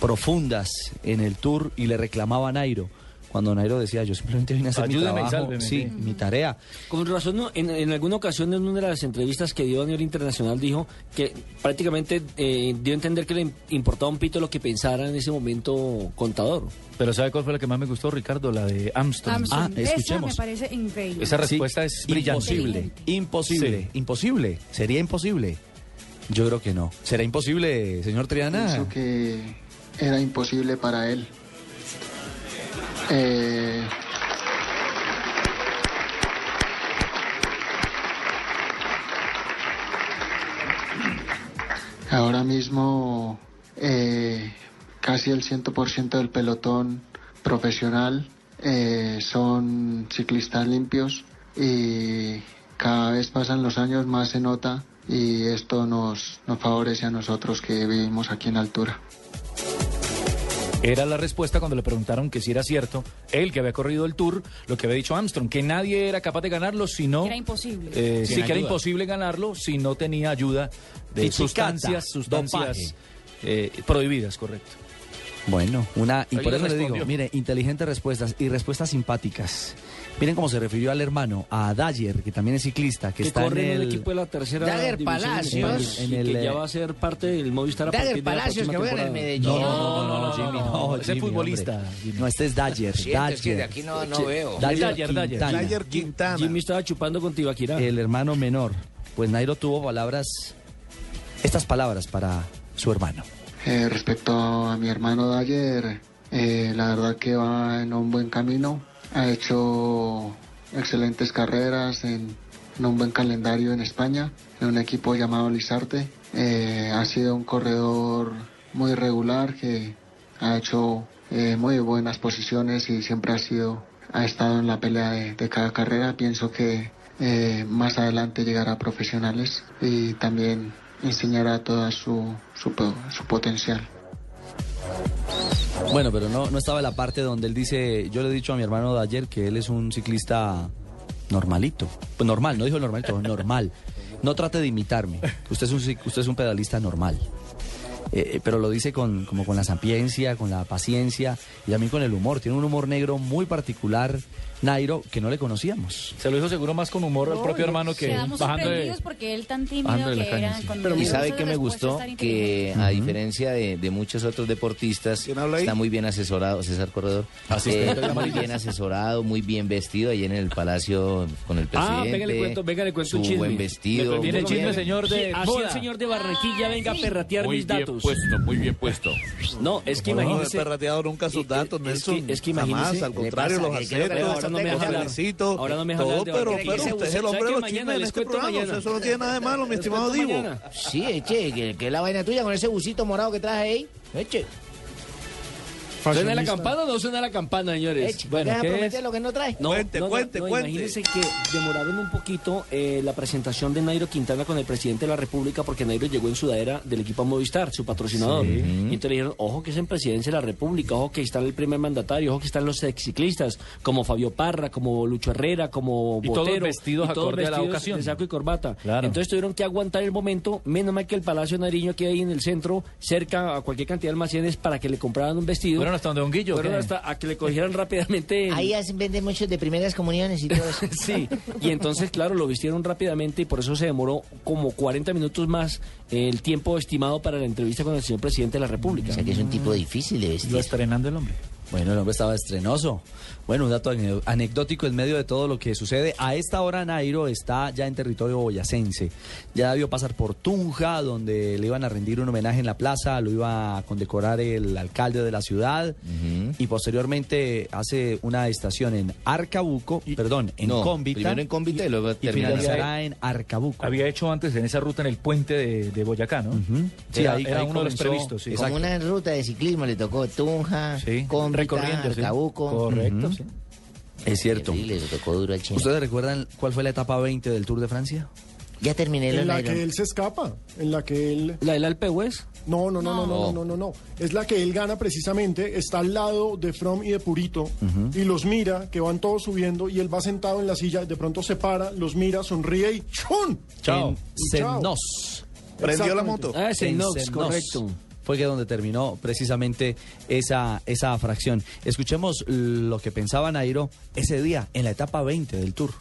profundas en el tour y le reclamaba a Nairo. Cuando Nairo decía, yo simplemente vine a hacer Ayúdeme mi trabajo, sálveme, sí, sí. mi tarea. Con razón, ¿no? en, en alguna ocasión, en una de las entrevistas que dio a nivel internacional, dijo que prácticamente eh, dio a entender que le im- importaba un pito lo que pensara en ese momento Contador. Pero ¿sabe cuál fue la que más me gustó, Ricardo? La de Armstrong. Armstrong. Esa me parece increíble. Esa respuesta es brillante. Imposible, imposible, imposible. ¿Sería imposible? Yo creo que no. ¿Será imposible, señor Triana? Pienso que era imposible para él. Eh, ahora mismo eh, casi el 100% del pelotón profesional eh, son ciclistas limpios y cada vez pasan los años más se nota y esto nos, nos favorece a nosotros que vivimos aquí en altura. Era la respuesta cuando le preguntaron que si era cierto, él que había corrido el Tour, lo que había dicho Armstrong, que nadie era capaz de ganarlo si no... Era imposible. Eh, sí, que era imposible ganarlo si no tenía ayuda de sustancias, sustancias eh, prohibidas, correcto. Bueno, una y Ahí por eso le digo, mire, inteligentes respuestas y respuestas simpáticas. Miren cómo se refirió al hermano, a Dyer, que también es ciclista, que, que está corre en en el el equipo de la tercera de Palacios. En el, que ya va a ser parte del Movistar a de la Palacios, que juega en el. Medellín. No, no, no, Jimmy, no, ese Jimmy, futbolista. Jimmy. No, este es Dyer, Siento, es que de Dyer. aquí no, no veo. Dyer Dyer, Dyer. Quintana. Dyer Quintana. Jimmy estaba chupando con Tibaquirá. el hermano menor. Pues Nairo tuvo palabras, estas palabras para su hermano. Eh, respecto a mi hermano Dyer, eh, la verdad que va en un buen camino. Ha hecho excelentes carreras en, un buen calendario en España, en un equipo llamado Lizarte. Eh, ha sido un corredor muy regular que ha hecho eh, muy buenas posiciones y siempre ha sido ha estado en la pelea de, cada carrera. Pienso que eh, más adelante llegará a profesionales y también enseñará toda su, su potencial. Bueno, pero no, no estaba la parte donde él dice, yo le he dicho a mi hermano de ayer que él es un ciclista normalito. Pues normal, no dijo normalito, [LAUGHS] normal. No trate de imitarme. Usted es un, usted es un pedalista normal. Eh, eh, pero lo dice con, como con la sapiencia, con la paciencia y también con el humor. Tiene un humor negro muy particular, Nairo, que no le conocíamos. Se lo dijo seguro más con humor al propio hermano que bajando de... porque él tan tímido bajando de la que caña, era sí. con Y sabe que me gustó que a diferencia de, de muchos otros deportistas está muy bien asesorado César Corredor Asistente Eh, muy bien asesorado muy bien vestido ahí en el palacio con el Ah, presidente venga, le cuento, venga, le cuento su un chisme. buen vestido Me muy viene el chisme, bien. señor de Así el señor de Barranquilla venga a perratear Muy mis bien datos. puesto, muy bien puesto. No, es que No, no he imagínese. perrateado nunca sus datos, Nelson. es que Jamás, imagínese- al contrario, ¿Qué los acepto, ahora no me deja hablar. felicito, Ahora no me deja todo, hablar de pero, pero ¿Sabe usted es el hombre de los chismes en este programa, mañana? eso no tiene nada de malo, mi estimado Divo. mañana. Sí, eche, que, la vaina tuya con ese busito morado que traje ahí. Eche. ¿Suena la campana o no suena la campana, señores? Eche, Bueno, deja ¿qué prometer es? lo que no trae. No, Cuente, no, no, cuente, no, cuente. Imagínense que demoraron un poquito eh, la presentación de Nairo Quintana con el presidente de la República porque Nairo llegó en sudadera del equipo Movistar, su patrocinador. Sí. Y entonces le dijeron, ojo que es en presidencia de la República, ojo que está el primer mandatario, ojo que están los exciclistas como Fabio Parra, como Lucho Herrera, como Y todos vestidos acorde a la ocasión. de saco y corbata. Claro. Entonces tuvieron que aguantar el momento, menos mal que el Palacio Nariño que hay ahí en el centro, cerca a cualquier cantidad de almacenes para que le compraran un vestido. ¿Fueron hasta donde Don Guillo? Fueron qué? hasta a que le cogieran rápidamente. Ahí hacen, venden muchos de primeras comuniones y todo eso. [LAUGHS] Sí, y entonces, claro, lo vistieron rápidamente y por eso se demoró como 40 minutos más el tiempo estimado para la entrevista con el señor presidente de la República. O sea que es un tipo difícil de vestir. Lo estrenando el hombre. Bueno, el hombre estaba estrenoso. Bueno, un dato ane- anecdótico en medio de todo lo que sucede. A esta hora Nairo está ya en territorio boyacense. Ya debió pasar por Tunja, donde le iban a rendir un homenaje en la plaza, lo iba a condecorar el alcalde de la ciudad. Y posteriormente hace una estación en Arcabuco, perdón, en No, Cómbita. primero en Cómbita y luego finalizará en Arcabuco. Había hecho antes en esa ruta en el puente de, de Boyacá, ¿no? Sí, era ahí- era ahí uno de los comenzó- previstos, sí. Como una ruta de ciclismo le tocó Tunja, Cómbita, recorriendo, sí. Arcabuco. Correcto, sí. Es cierto. Terrible, le tocó duro al chino. ¿Ustedes recuerdan cuál fue la etapa 20 del Tour de Francia? Ya terminé En la que él se escapa, en la que él... ¿La del Alpe West? No, no, no, no, no, no, no, no, no. Es la que él gana precisamente, está al lado de From y de Purito y los mira, que van todos subiendo y él va sentado en la silla, de pronto se para, los mira, sonríe y ¡chun! Chao. Y chao. Prendió la moto. Ah, Senos. correcto. Fue que donde terminó precisamente esa, esa fracción. Escuchemos lo que pensaba Nairo ese día, en la etapa 20 del Tour.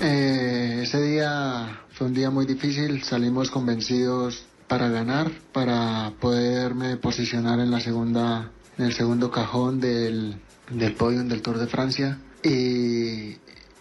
Eh, ese día fue un día muy difícil, salimos convencidos para ganar, para poderme posicionar en la segunda, en el segundo cajón del, del podium del Tour de Francia y,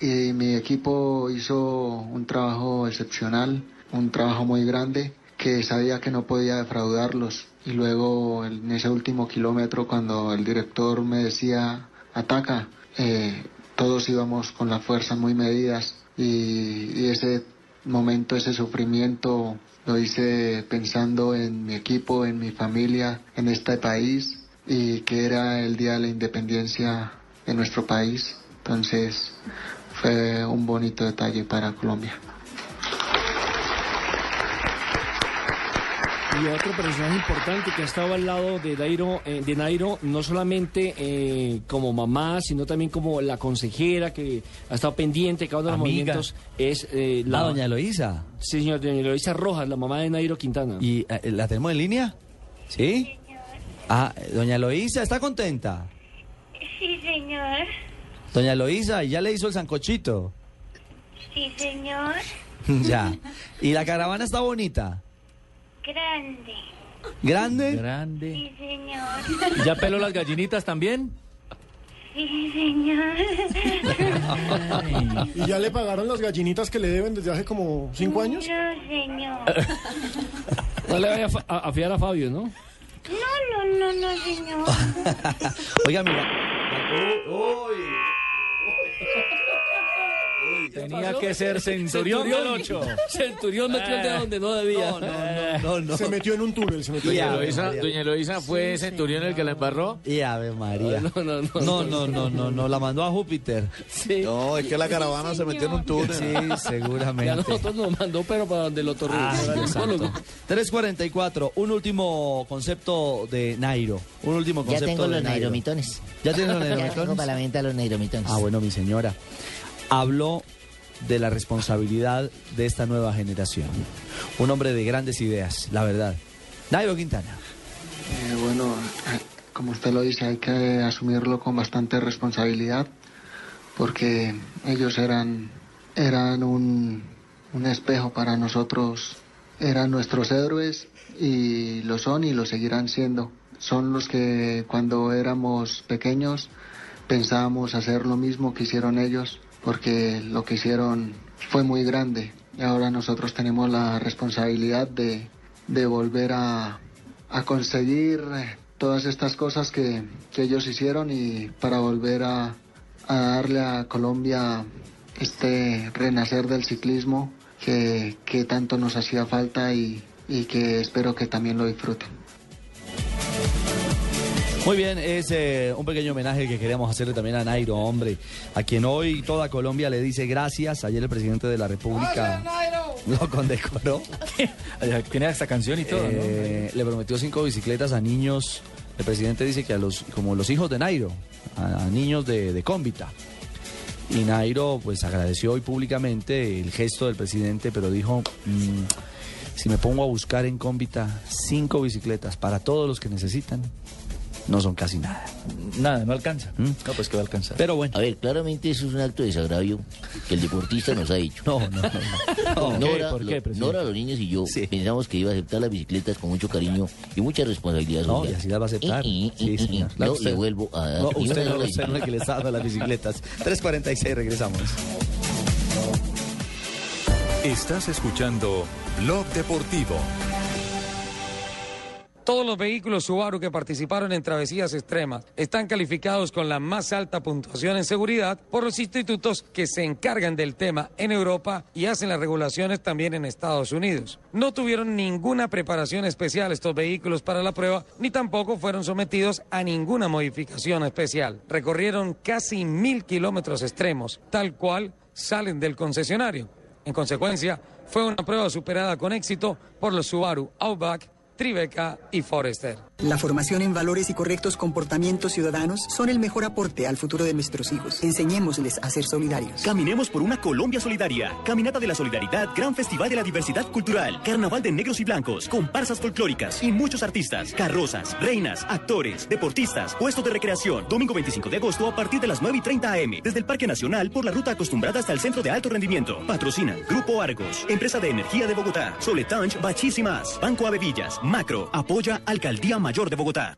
y mi equipo hizo un trabajo excepcional, un trabajo muy grande que sabía que no podía defraudarlos y luego en ese último kilómetro cuando el director me decía ataca, eh, todos íbamos con las fuerzas muy medidas y, y ese momento, ese sufrimiento lo hice pensando en mi equipo, en mi familia, en este país y que era el día de la independencia de nuestro país. Entonces fue un bonito detalle para Colombia. Y otro personaje importante que ha estado al lado de Nairo, eh, de Nairo no solamente eh, como mamá, sino también como la consejera que ha estado pendiente de cada uno de los Amiga. movimientos, es eh, La doña Eloísa. Sí, señor, doña Eloísa Rojas, la mamá de Nairo Quintana. ¿Y eh, la tenemos en línea? ¿Sí? Ah, doña Eloísa, ¿está contenta? Sí, señor. Doña Eloísa, ¿y ya le hizo el sancochito? Sí, señor. [LAUGHS] ya. ¿Y la caravana está bonita? Grande. ¿Grande? Grande. Sí, señor. ¿Ya peló las gallinitas también? Sí, señor. [LAUGHS] ¿Y ya le pagaron las gallinitas que le deben desde hace como cinco años? No, señor. [LAUGHS] No le vaya a fiar a Fabio, ¿no? No, no, no, no, señor. [LAUGHS] Oiga, mira. Tenía que ser Centurión del ocho. [LAUGHS] Centurión metió el dedo donde no debía. No, no. Se metió en un túnel, se metió en Doña un túnel. Eloísa, doña Eloísa fue Centurión el que la embarró. Y Ave María. No, no, no. No, no, no, no, no, la mandó a Júpiter. Sí. No, es que la caravana se metió en un túnel. Sí, [LAUGHS] Ya seguramente. nosotros nos mandó, pero para donde lo torrió. Ah, Para el psicólogo. 344, un último concepto de Nairo. Un último Ya concepto tengo de los Nairo. neiromitones. ¿Ya tiene los [LAUGHS] Ya tengo para la venta los neiromitones. Ah, bueno, mi señora. Habló de la responsabilidad de esta nueva generación. Un hombre de grandes ideas, la verdad. Nairo Quintana. Eh, bueno, como usted lo dice, hay que asumirlo con bastante responsabilidad porque ellos eran, eran un, un espejo para nosotros, eran nuestros héroes y lo son y lo seguirán siendo. Son los que cuando éramos pequeños pensábamos hacer lo mismo que hicieron ellos porque lo que hicieron fue muy grande y ahora nosotros tenemos la responsabilidad de, volver a, conseguir eh, todas estas cosas que, ellos hicieron y para volver a, darle a Colombia este renacer del ciclismo que, que tanto nos hacía falta y, y que espero que también lo disfruten. Muy bien, es eh, un pequeño homenaje que queríamos hacerle también a Nairo, hombre, a quien hoy toda Colombia le dice gracias. Ayer el presidente de la República lo condecoró. Tiene esta canción y todo, Eh, Le prometió cinco bicicletas a niños. El presidente dice que a los, como los hijos de Nairo, a, a niños de, de Cómbita. Y Nairo pues agradeció hoy públicamente el gesto del presidente, pero dijo, "Mm, si me pongo a buscar en Cómbita cinco bicicletas para todos los que necesitan, no son casi nada. Nada, no alcanza. ¿Mm? No, pues que va a alcanzar. Pero bueno. A ver, claramente eso es un acto de desagravio que el deportista nos ha hecho. No, no, no. No, [LAUGHS] no. Nora, ¿Por qué, lo- presidente? Nora, los niños y yo pensamos que iba a aceptar las bicicletas con mucho cariño y mucha responsabilidad No, social. y así las va a aceptar. Y- y- Sí, señor. no le vuelvo a dar No, usted no, usted no es el que le está dando las bicicletas. 3.46, regresamos. Estás escuchando Blog Deportivo. Todos los vehículos Subaru que participaron en travesías extremas están calificados con la más alta puntuación en seguridad por los institutos que se encargan del tema en Europa y hacen las regulaciones también en Estados Unidos. No tuvieron ninguna preparación especial estos vehículos para la prueba ni tampoco fueron sometidos a ninguna modificación especial. Recorrieron casi mil kilómetros extremos, tal cual salen del concesionario. En consecuencia, fue una prueba superada con éxito por los Subaru Outback, Tribeca y Forester. La formación en valores y correctos comportamientos ciudadanos son el mejor aporte al futuro de nuestros hijos. Enseñémosles a ser solidarios. Caminemos por una Colombia solidaria. Caminata de la Solidaridad, Gran Festival de la Diversidad Cultural, Carnaval de Negros y Blancos, comparsas folclóricas y muchos artistas, carrozas, reinas, actores, deportistas, puestos de recreación. Domingo 25 de agosto a partir de las 9 y 30 am, desde el Parque Nacional por la ruta acostumbrada hasta el Centro de Alto Rendimiento. Patrocina Grupo Argos, Empresa de Energía de Bogotá, Soletange, Bachísimas, Banco Avevillas, Macro, apoya Alcaldía Mayor de Bogotá.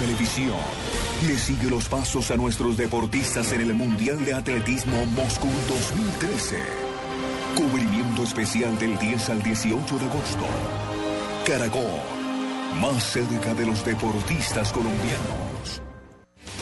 Televisión le sigue los pasos a nuestros deportistas en el Mundial de Atletismo Moscú 2013. Cubrimiento especial del 10 al 18 de agosto. Caracol, más cerca de los deportistas colombianos.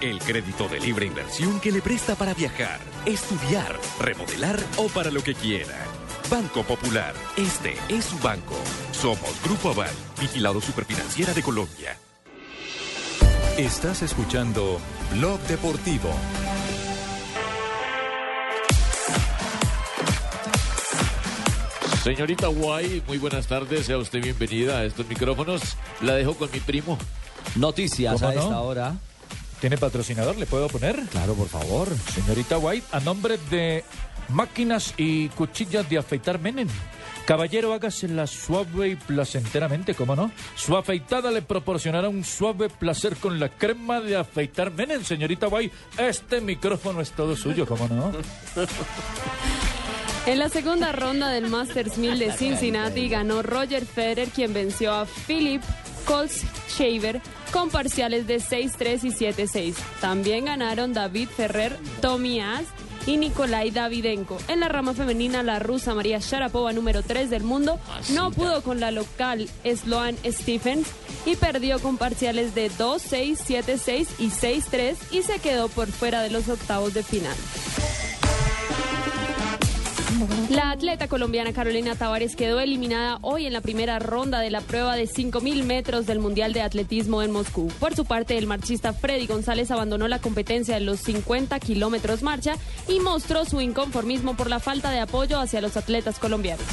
El crédito de libre inversión que le presta para viajar, estudiar, remodelar o para lo que quiera. Banco Popular, este es su banco. Somos Grupo Aval, vigilado superfinanciera de Colombia. Estás escuchando Blog Deportivo. Señorita Guay, muy buenas tardes, sea usted bienvenida a estos micrófonos. La dejo con mi primo. Noticias ¿Cómo a no? esta hora. ¿Tiene patrocinador? ¿Le puedo poner? Claro, por favor. Señorita White, a nombre de Máquinas y Cuchillas de Afeitar Menem. Caballero, hágase la suave y placenteramente, ¿cómo no? Su afeitada le proporcionará un suave placer con la crema de afeitar Menem, señorita White. Este micrófono es todo suyo, ¿cómo no? En la segunda ronda del Masters 1000 de Cincinnati ganó Roger Federer, quien venció a Philip Colshaver con parciales de 6-3 y 7-6. También ganaron David Ferrer, Tommy Haas y Nikolai Davidenko. En la rama femenina, la rusa María Sharapova, número 3 del mundo, no pudo con la local Sloan Stephens y perdió con parciales de 2-6, 7-6 y 6-3 y se quedó por fuera de los octavos de final. La atleta colombiana Carolina Tavares quedó eliminada hoy en la primera ronda de la prueba de 5.000 metros del Mundial de Atletismo en Moscú. Por su parte, el marchista Freddy González abandonó la competencia en los 50 kilómetros marcha y mostró su inconformismo por la falta de apoyo hacia los atletas colombianos.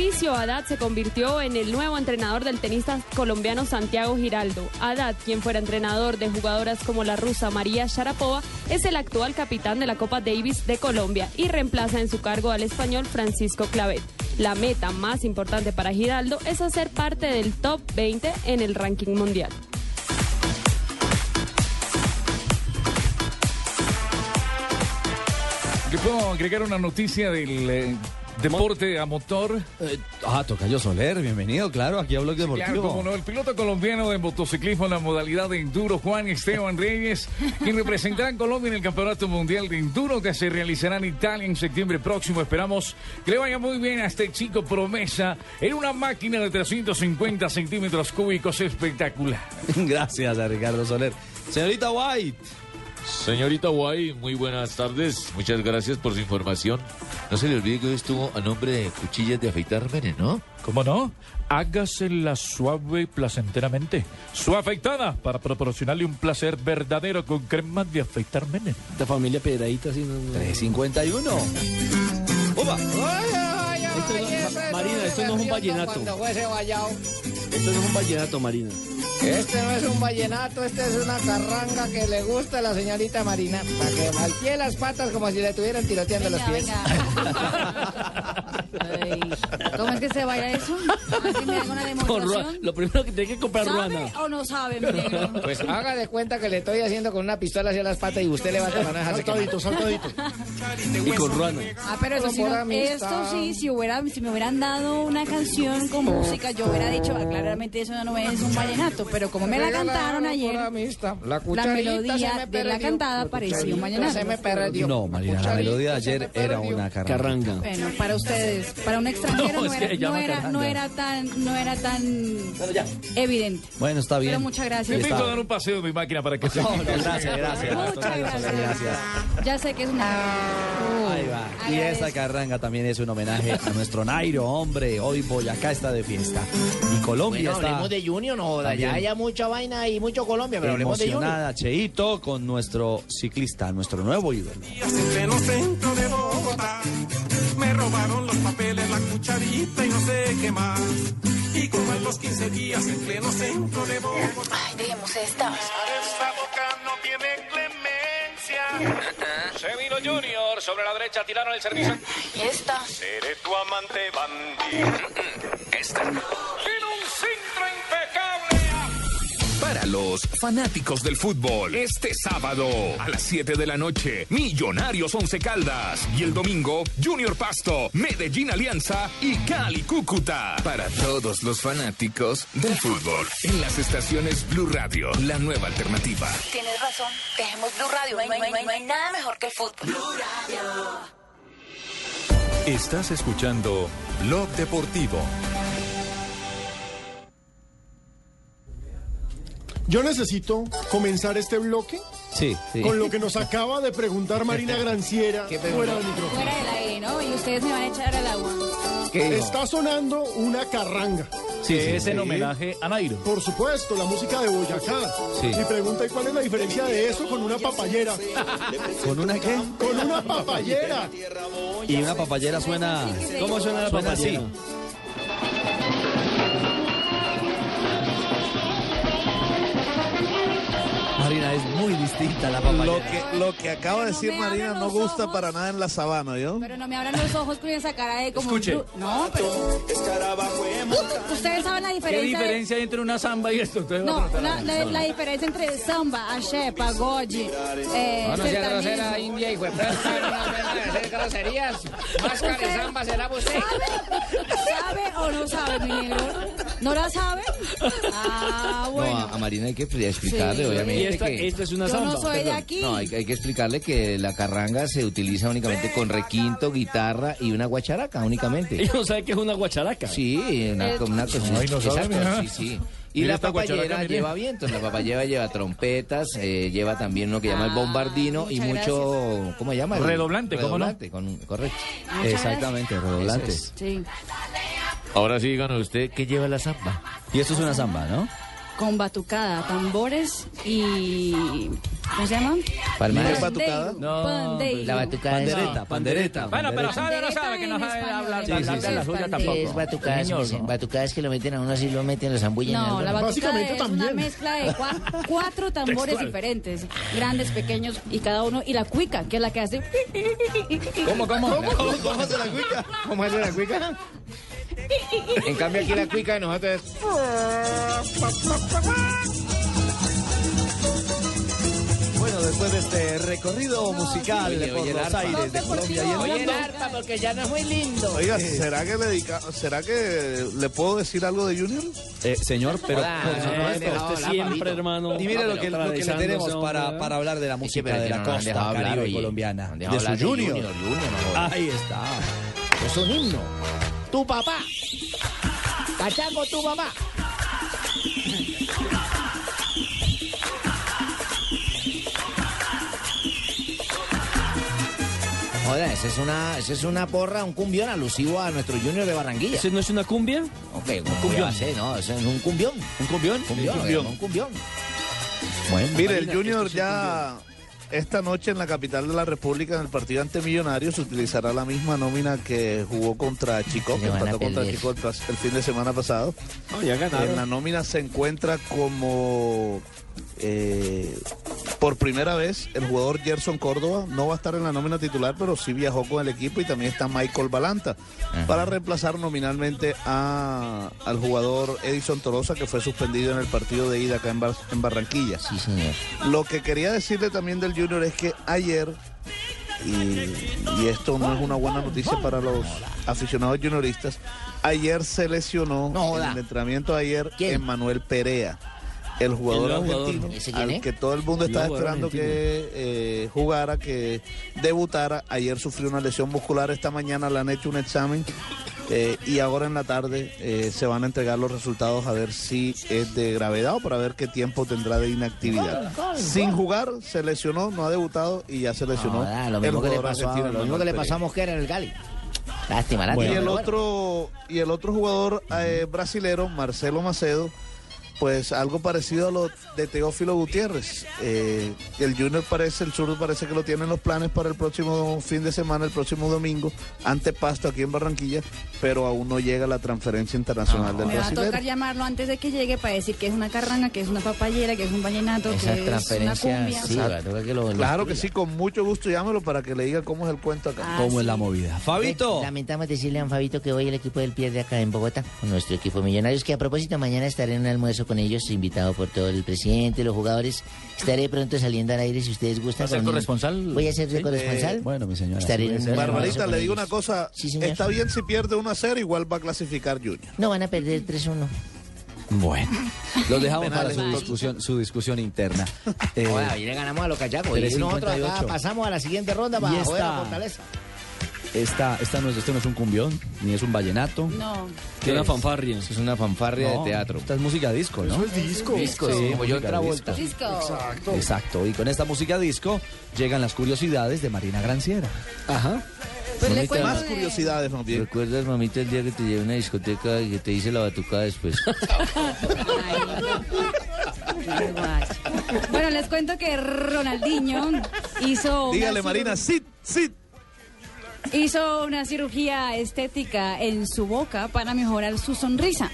Mauricio Haddad se convirtió en el nuevo entrenador del tenista colombiano Santiago Giraldo. Haddad, quien fuera entrenador de jugadoras como la rusa María Sharapova, es el actual capitán de la Copa Davis de Colombia y reemplaza en su cargo al español Francisco Clavet. La meta más importante para Giraldo es hacer parte del top 20 en el ranking mundial. ¿Le puedo agregar una noticia del eh, deporte a motor? ah, Tocayo Soler, bienvenido, claro, aquí a Blog Deportivo. Claro, como no, el piloto colombiano de motociclismo en la modalidad de enduro, Juan Esteban Reyes, [LAUGHS] quien representará a Colombia en el Campeonato Mundial de Enduro que se realizará en Italia en septiembre próximo. Esperamos que le vaya muy bien a este chico promesa en una máquina de 350 centímetros cúbicos espectacular. [LAUGHS] Gracias a Ricardo Soler. Señorita White. Señorita Guay, muy buenas tardes. Muchas gracias por su información. No se le olvide que hoy estuvo a nombre de Cuchillas de Afeitar Menem, ¿no? ¿Cómo no? Hágasela suave y placenteramente. Su afeitada para proporcionarle un placer verdadero con crema de afeitar Menem. Esta familia pedradita así. No, 351. ¡Opa! Esto no- Marina, esto no es un vallenato. Esto no es un vallenato, Marina. Este no es un vallenato, este es una carranga que le gusta a la señorita Marina. Para que malpie las patas como si le estuvieran tiroteando los pies. [LAUGHS] ¿Cómo es que se vaya eso? A ver si me haga una demostración. Lo primero que tiene que comprar ¿Sabe Ruana. o no sabe, mi negro? Pues haga de cuenta que le estoy haciendo con una pistola hacia las patas y usted levanta la mano quemar. saltadito. Y con Ruana. Ah, pero eso sí, por no- amistad. esto sí, si, hubiera, si me hubieran dado una canción con música, yo hubiera dicho, ah, claramente eso no es un vallenato, pero como me la cantaron ayer, La la melodía se me de la cantada parecía un vallenato. Se me perdió. No, Marina, la melodía de ayer era una. Carranga. Bueno, para ustedes, para un extranjero No, era, llama no, era, carranga. no era tan, no era tan evidente. Bueno, está bien. Pero muchas gracias. invito a dar un paseo en mi máquina para que se No, no, gracias, gracias. Muchas gracias. Ya sé que es una. Ahí va. Y esta carranga también es un homenaje a nuestro Nairo, hombre. Hoy Boyacá está de fiesta. Y Colombia Bueno, está hablemos de Junior, no joda. Ya haya mucha vaina y mucho Colombia, pero hablemos de Junior. emocionada, Cheito, con nuestro ciclista, nuestro nuevo ídolo. Robaron los papeles, la cucharita y no sé qué más. Y como en los 15 días en pleno centro de Bogotá. Ay, dejemos esta. Esta boca no tiene clemencia. [LAUGHS] Se vino Junior, sobre la derecha tiraron el servicio. ¿Y esta? Seré tu amante bandido. [LAUGHS] Esta. En Para los fanáticos del fútbol. Este sábado a las 7 de la noche, Millonarios Once Caldas. Y el domingo, Junior Pasto, Medellín Alianza y Cali Cúcuta. Para todos los fanáticos del fútbol. En las estaciones Blue Radio, la nueva alternativa. Tienes razón, dejemos Blue Radio, no hay, no hay- no hay- no hay nada mejor que el fútbol. Estás escuchando Blog Deportivo. Yo necesito comenzar este bloque Sí, sí. con lo que nos acaba de preguntar Marina [LAUGHS] Granciera fuera del micrófono. Fuera del aire, ¿no? Y ustedes me van a echar al agua. Está sonando una carranga. Sí, sí, es en homenaje a Nairo. Por supuesto, la música de Boyacá. Sí. Y pregunta, ¿y cuál es la diferencia de eso con una papayera? [LAUGHS] ¿Con una qué? Con una papayera. Y una papayera suena. ¿Cómo suena la papayera? así. Marina, es muy distinta la papayera. Lo que, lo que acaba de decir Marina no gusta para nada en la sabana, ¿yo? Pero no me abran los ojos con esa cara de como... Escuche. No, pero... Ustedes saben la ¿Qué diferencia... de- diferencia hay entre una samba y esto? A No, la, diferencia entre samba, axé, pagode, eh, No, no sea grosera, India, y fue hacer groserías. Más carizamba será usted. ¿Sabe o no sabe, mi negro? ¿No la sabe? Ah, No, bueno. a, a Marina hay que explicarle, Sí. obviamente. Y esta- que... esta es una Yo no samba, soy de aquí. No, hay, hay que explicarle que la carranga se utiliza únicamente con requinto, guitarra y una guacharaca, únicamente. Ellos no saben que es una guacharaca. Sí, una, Eh, una cosa. Ay, no sabe, exacto, mira. sí, sí. [LAUGHS] Y Mira la papayera lleva vientos. La papayera lleva trompetas, eh, lleva también lo que llama el bombardino y mucho, ¿cómo se llama? El Redoblante, ¿cómo no? redoblante, con- correcto. Muchas Exactamente, redoblante. Es. Sí, Ahora sí, díganos usted, ¿qué lleva la samba? Y esto es una samba, ¿no? con batucada, tambores y... ¿Cómo se llama? Palmadas. ¿Qué batucada? No, Pandeiro. la batucada es- Pandereta, pandereta. Bueno, pero sabe o no sabe que no sabe hablar Sí, de sí, la, sí. de la suya tampoco. Es batucadas, Señor, dicen, ¿no? batucadas que lo meten a uno así, lo meten, lo zambullen. en No, la batucada es una mezcla de cua- [LAUGHS] cuatro tambores Textual. diferentes, grandes, pequeños y cada uno y la cuica, que es la que hace. ¿Cómo, cómo? ¿Cómo, cómo hace la cuica? ¿Cómo hace la cuica? En cambio aquí la cuica de nosotros es... Bueno, después de este recorrido musical Oye, por oye, el los arpa. aires de Colombia y el Oye, mundo. el arpa, porque ya no es muy lindo. Oiga, ¿será que, le dedica- ¿será que le puedo decir algo de Junior? Eh, señor, pero Hola, por supuesto. eh, Usted siempre, papito. hermano. Y mire lo que, lo que le tenemos para, hablar de la Sí, música de la costa caribe colombiana. De su junior. Ahí está. Es un himno. Tu papá. Cachango, tu mamá. Joder, esa es una, esa es una porra, un cumbión alusivo a nuestro Junior de Barranquilla. ¿Ese no es una cumbia? Ok, un cumbión. no, ese es un cumbión. ¿Un cumbión? Cumbión, cumbión. un cumbión. Bueno, Mire, el Junior es ya esta noche en la capital de la República, en el partido ante Millonarios, utilizará la misma nómina que jugó contra Chico, que empató contra. Chico el, fin de semana pasado. ya ganaron. En la nómina se encuentra como eh, por primera vez el jugador Gerson Córdoba. No va a estar en la nómina titular, pero sí viajó con el equipo y también está Michael Balanta para reemplazar nominalmente a, al jugador Edison Torosa que fue suspendido en el partido de ida acá en, Bar- en Barranquilla. Sí, señor. Lo que quería decirle también del Junior es que ayer, y, y esto no es una buena noticia para los aficionados junioristas, ayer se lesionó en el entrenamiento de ayer Emmanuel Perea. El jugador jugador. argentino, ¿Ese quién al que todo el mundo El estaba esperando que eh, jugara, que debutara. Ayer sufrió una lesión muscular, esta mañana le han hecho un examen eh, y ahora en la tarde eh, se van a entregar los resultados a ver si es de gravedad o para ver qué tiempo tendrá de inactividad. Sin jugar, se lesionó, no ha debutado y ya se lesionó. Joda, lo el mismo que le jugador pasó, a- argentino, lo mismo que le pasó a Perea. Mosquera en el Cali. Lástima, lástima. y el bueno. otro y el otro jugador eh, brasilero Marcelo Macedo pues algo parecido a lo de Teófilo Gutiérrez. Eh, el Junior parece el sur parece que lo tiene en los planes para el próximo fin de semana el próximo domingo ante Pasto aquí en Barranquilla pero aún no llega la transferencia internacional del Me va a tocar llamarlo antes de que llegue para decir que es una carranga, que es una papayera, que es un vallenato, Esa que es una cumbia. sí, va a tocar que lo- lo claro que sí con mucho gusto llámelo para que le diga cómo es el cuento acá. Ah, ¿Cómo es la movida? Fabito. Lamentamos decirle a Fabito que hoy el equipo del pie de acá en Bogotá, con nuestro equipo Millonarios, que a propósito mañana estaré en un almuerzo con ellos, invitado por todo el presidente, los jugadores. Estaré pronto saliendo al aire si ustedes gustan. ¿Va a ser corresponsal? Voy a ser Sí. corresponsal. Eh, Bueno, mi señora. Estaré en un Barbarita, le digo ellos. una cosa. Sí, señor. Está bien si pierde 1 a 0, igual va a clasificar Junior. No, van a perder 3-1. Bueno, los dejamos para su entonces. discusión, su discusión interna. [LAUGHS] Eh, ahí le ganamos a los cachacos. Y nosotros acá 358. pasamos a la siguiente ronda para Y joder a Fortaleza. Esta, esta no es, esto no es un cumbión, ni es un vallenato. No. Que una fanfarria. Es una fanfarria No, de teatro. Esta es música disco, ¿no? Eso es disco. Disco, Sí, sí, música Boyón Travolta. Disco. Exacto. Exacto, y con esta música disco llegan las curiosidades de Marina Granciera. Ajá. Pues Mamita, Más de- curiosidades, más bien. ¿Recuerdas, mamita, el día que te llevé a una discoteca y que te hice la batucada después? [LAUGHS] Ay. Bueno, les cuento que Ronaldinho hizo. Dígale, Marina, sit, sit. Hizo una cirugía estética en su boca para mejorar su sonrisa.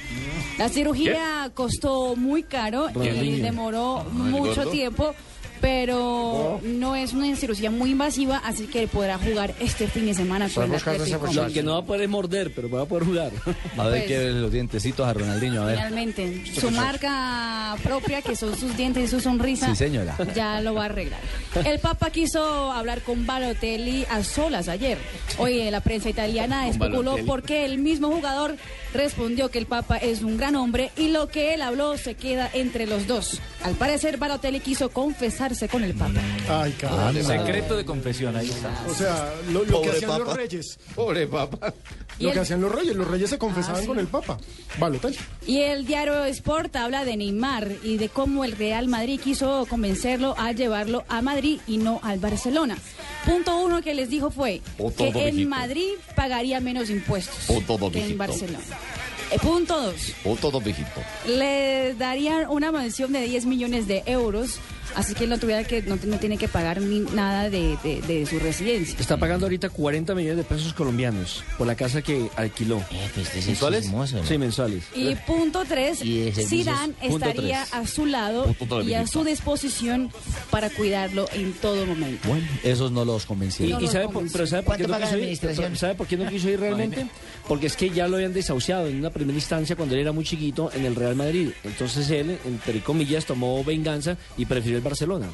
La cirugía costó muy caro y demoró mucho tiempo, pero no es una cirugía muy invasiva, así que podrá jugar este fin de semana con el que no va a poder morder, pero va a poder jugar. A ver Pues- qué los dientecitos a Ronaldinho, a ver. Finalmente, su marca propia, que son sus dientes y su sonrisa, Sí, señora. ya lo va a arreglar. El Papa quiso hablar con Balotelli a solas ayer. Hoy la prensa italiana especuló Balotelli. porque el mismo jugador respondió que el Papa es un gran hombre y lo que él habló se queda entre los dos. Al parecer, Balotelli quiso confesarse con el Papa. Ay, caramba. Secreto de confesión, ahí está. O sea, lo, lo que hacían los papa. reyes. Pobre papá. Y Lo el- que hacían los reyes. Los reyes se confesaban Ah, sí. con el papa. Balotelli. Y el diario Sport habla de Neymar y de cómo el Real Madrid quiso convencerlo a llevarlo a Madrid y no al Barcelona. Punto uno que les dijo fue que en mijito. Madrid pagaría menos impuestos todo, que en. Barcelona. Eh, punto dos, O todo viejito. le darían una mansión de 10 millones de euros, así que él no, tuviera que, no, no tiene que pagar ni nada de, de- de su residencia. Está pagando ahorita 40 millones de pesos colombianos por la casa que alquiló. Eh, pues este es ¿Mensuales? Sí, mensuales. Y punto tres, Zidane punto estaría tres. a su lado y a su disposición para cuidarlo en todo momento. Bueno, esos no los Y, convencieron. No y sabe, por, pero ¿sabe por qué ¿Cuánto no quiso ir? ¿Sabe por qué no quiso ir realmente? Porque es que ya lo habían desahuciado en una primera instancia cuando él era muy chiquito en el Real Madrid. Entonces él, entre comillas, tomó venganza y prefirió el Barcelona.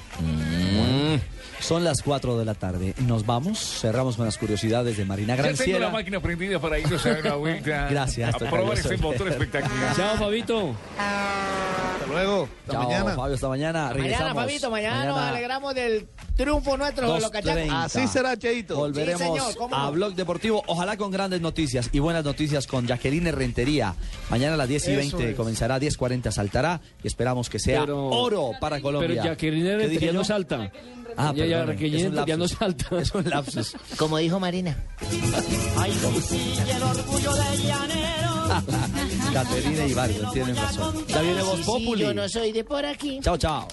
Son las 4 de la tarde. Nos vamos, cerramos con las curiosidades de Marina Ya tengo la Granciera. máquina prendida para irnos a dar una vuelta. Gracias, A probar este Soler. motor espectacular. Chao, Fabito. Hasta luego. Hasta Chao, mañana. Fabio, hasta mañana. Mañana, Regresamos. Fabito, mañana, nos alegramos del triunfo nuestro de los 2:30. cachacos. Así será, Cheito. Volveremos Sí, señor, ¿cómo no? a Blog Deportivo, ojalá con grandes noticias y buenas noticias con Jacqueline Rentería. Mañana a las 10 y Eso 20 es. comenzará, 10.40 saltará y esperamos que sea Pero- oro para Colombia. Pero Jacqueline ¿Qué dije Rentería no salta. Ah, ya, ya, un ya no salta. [LAUGHS] Es un lapsus. Como dijo Marina. [LAUGHS] Caterina y Vargas tienen razón. Ya viene Voz Sí, sí, Populi. yo no soy de por aquí. Chao, chao.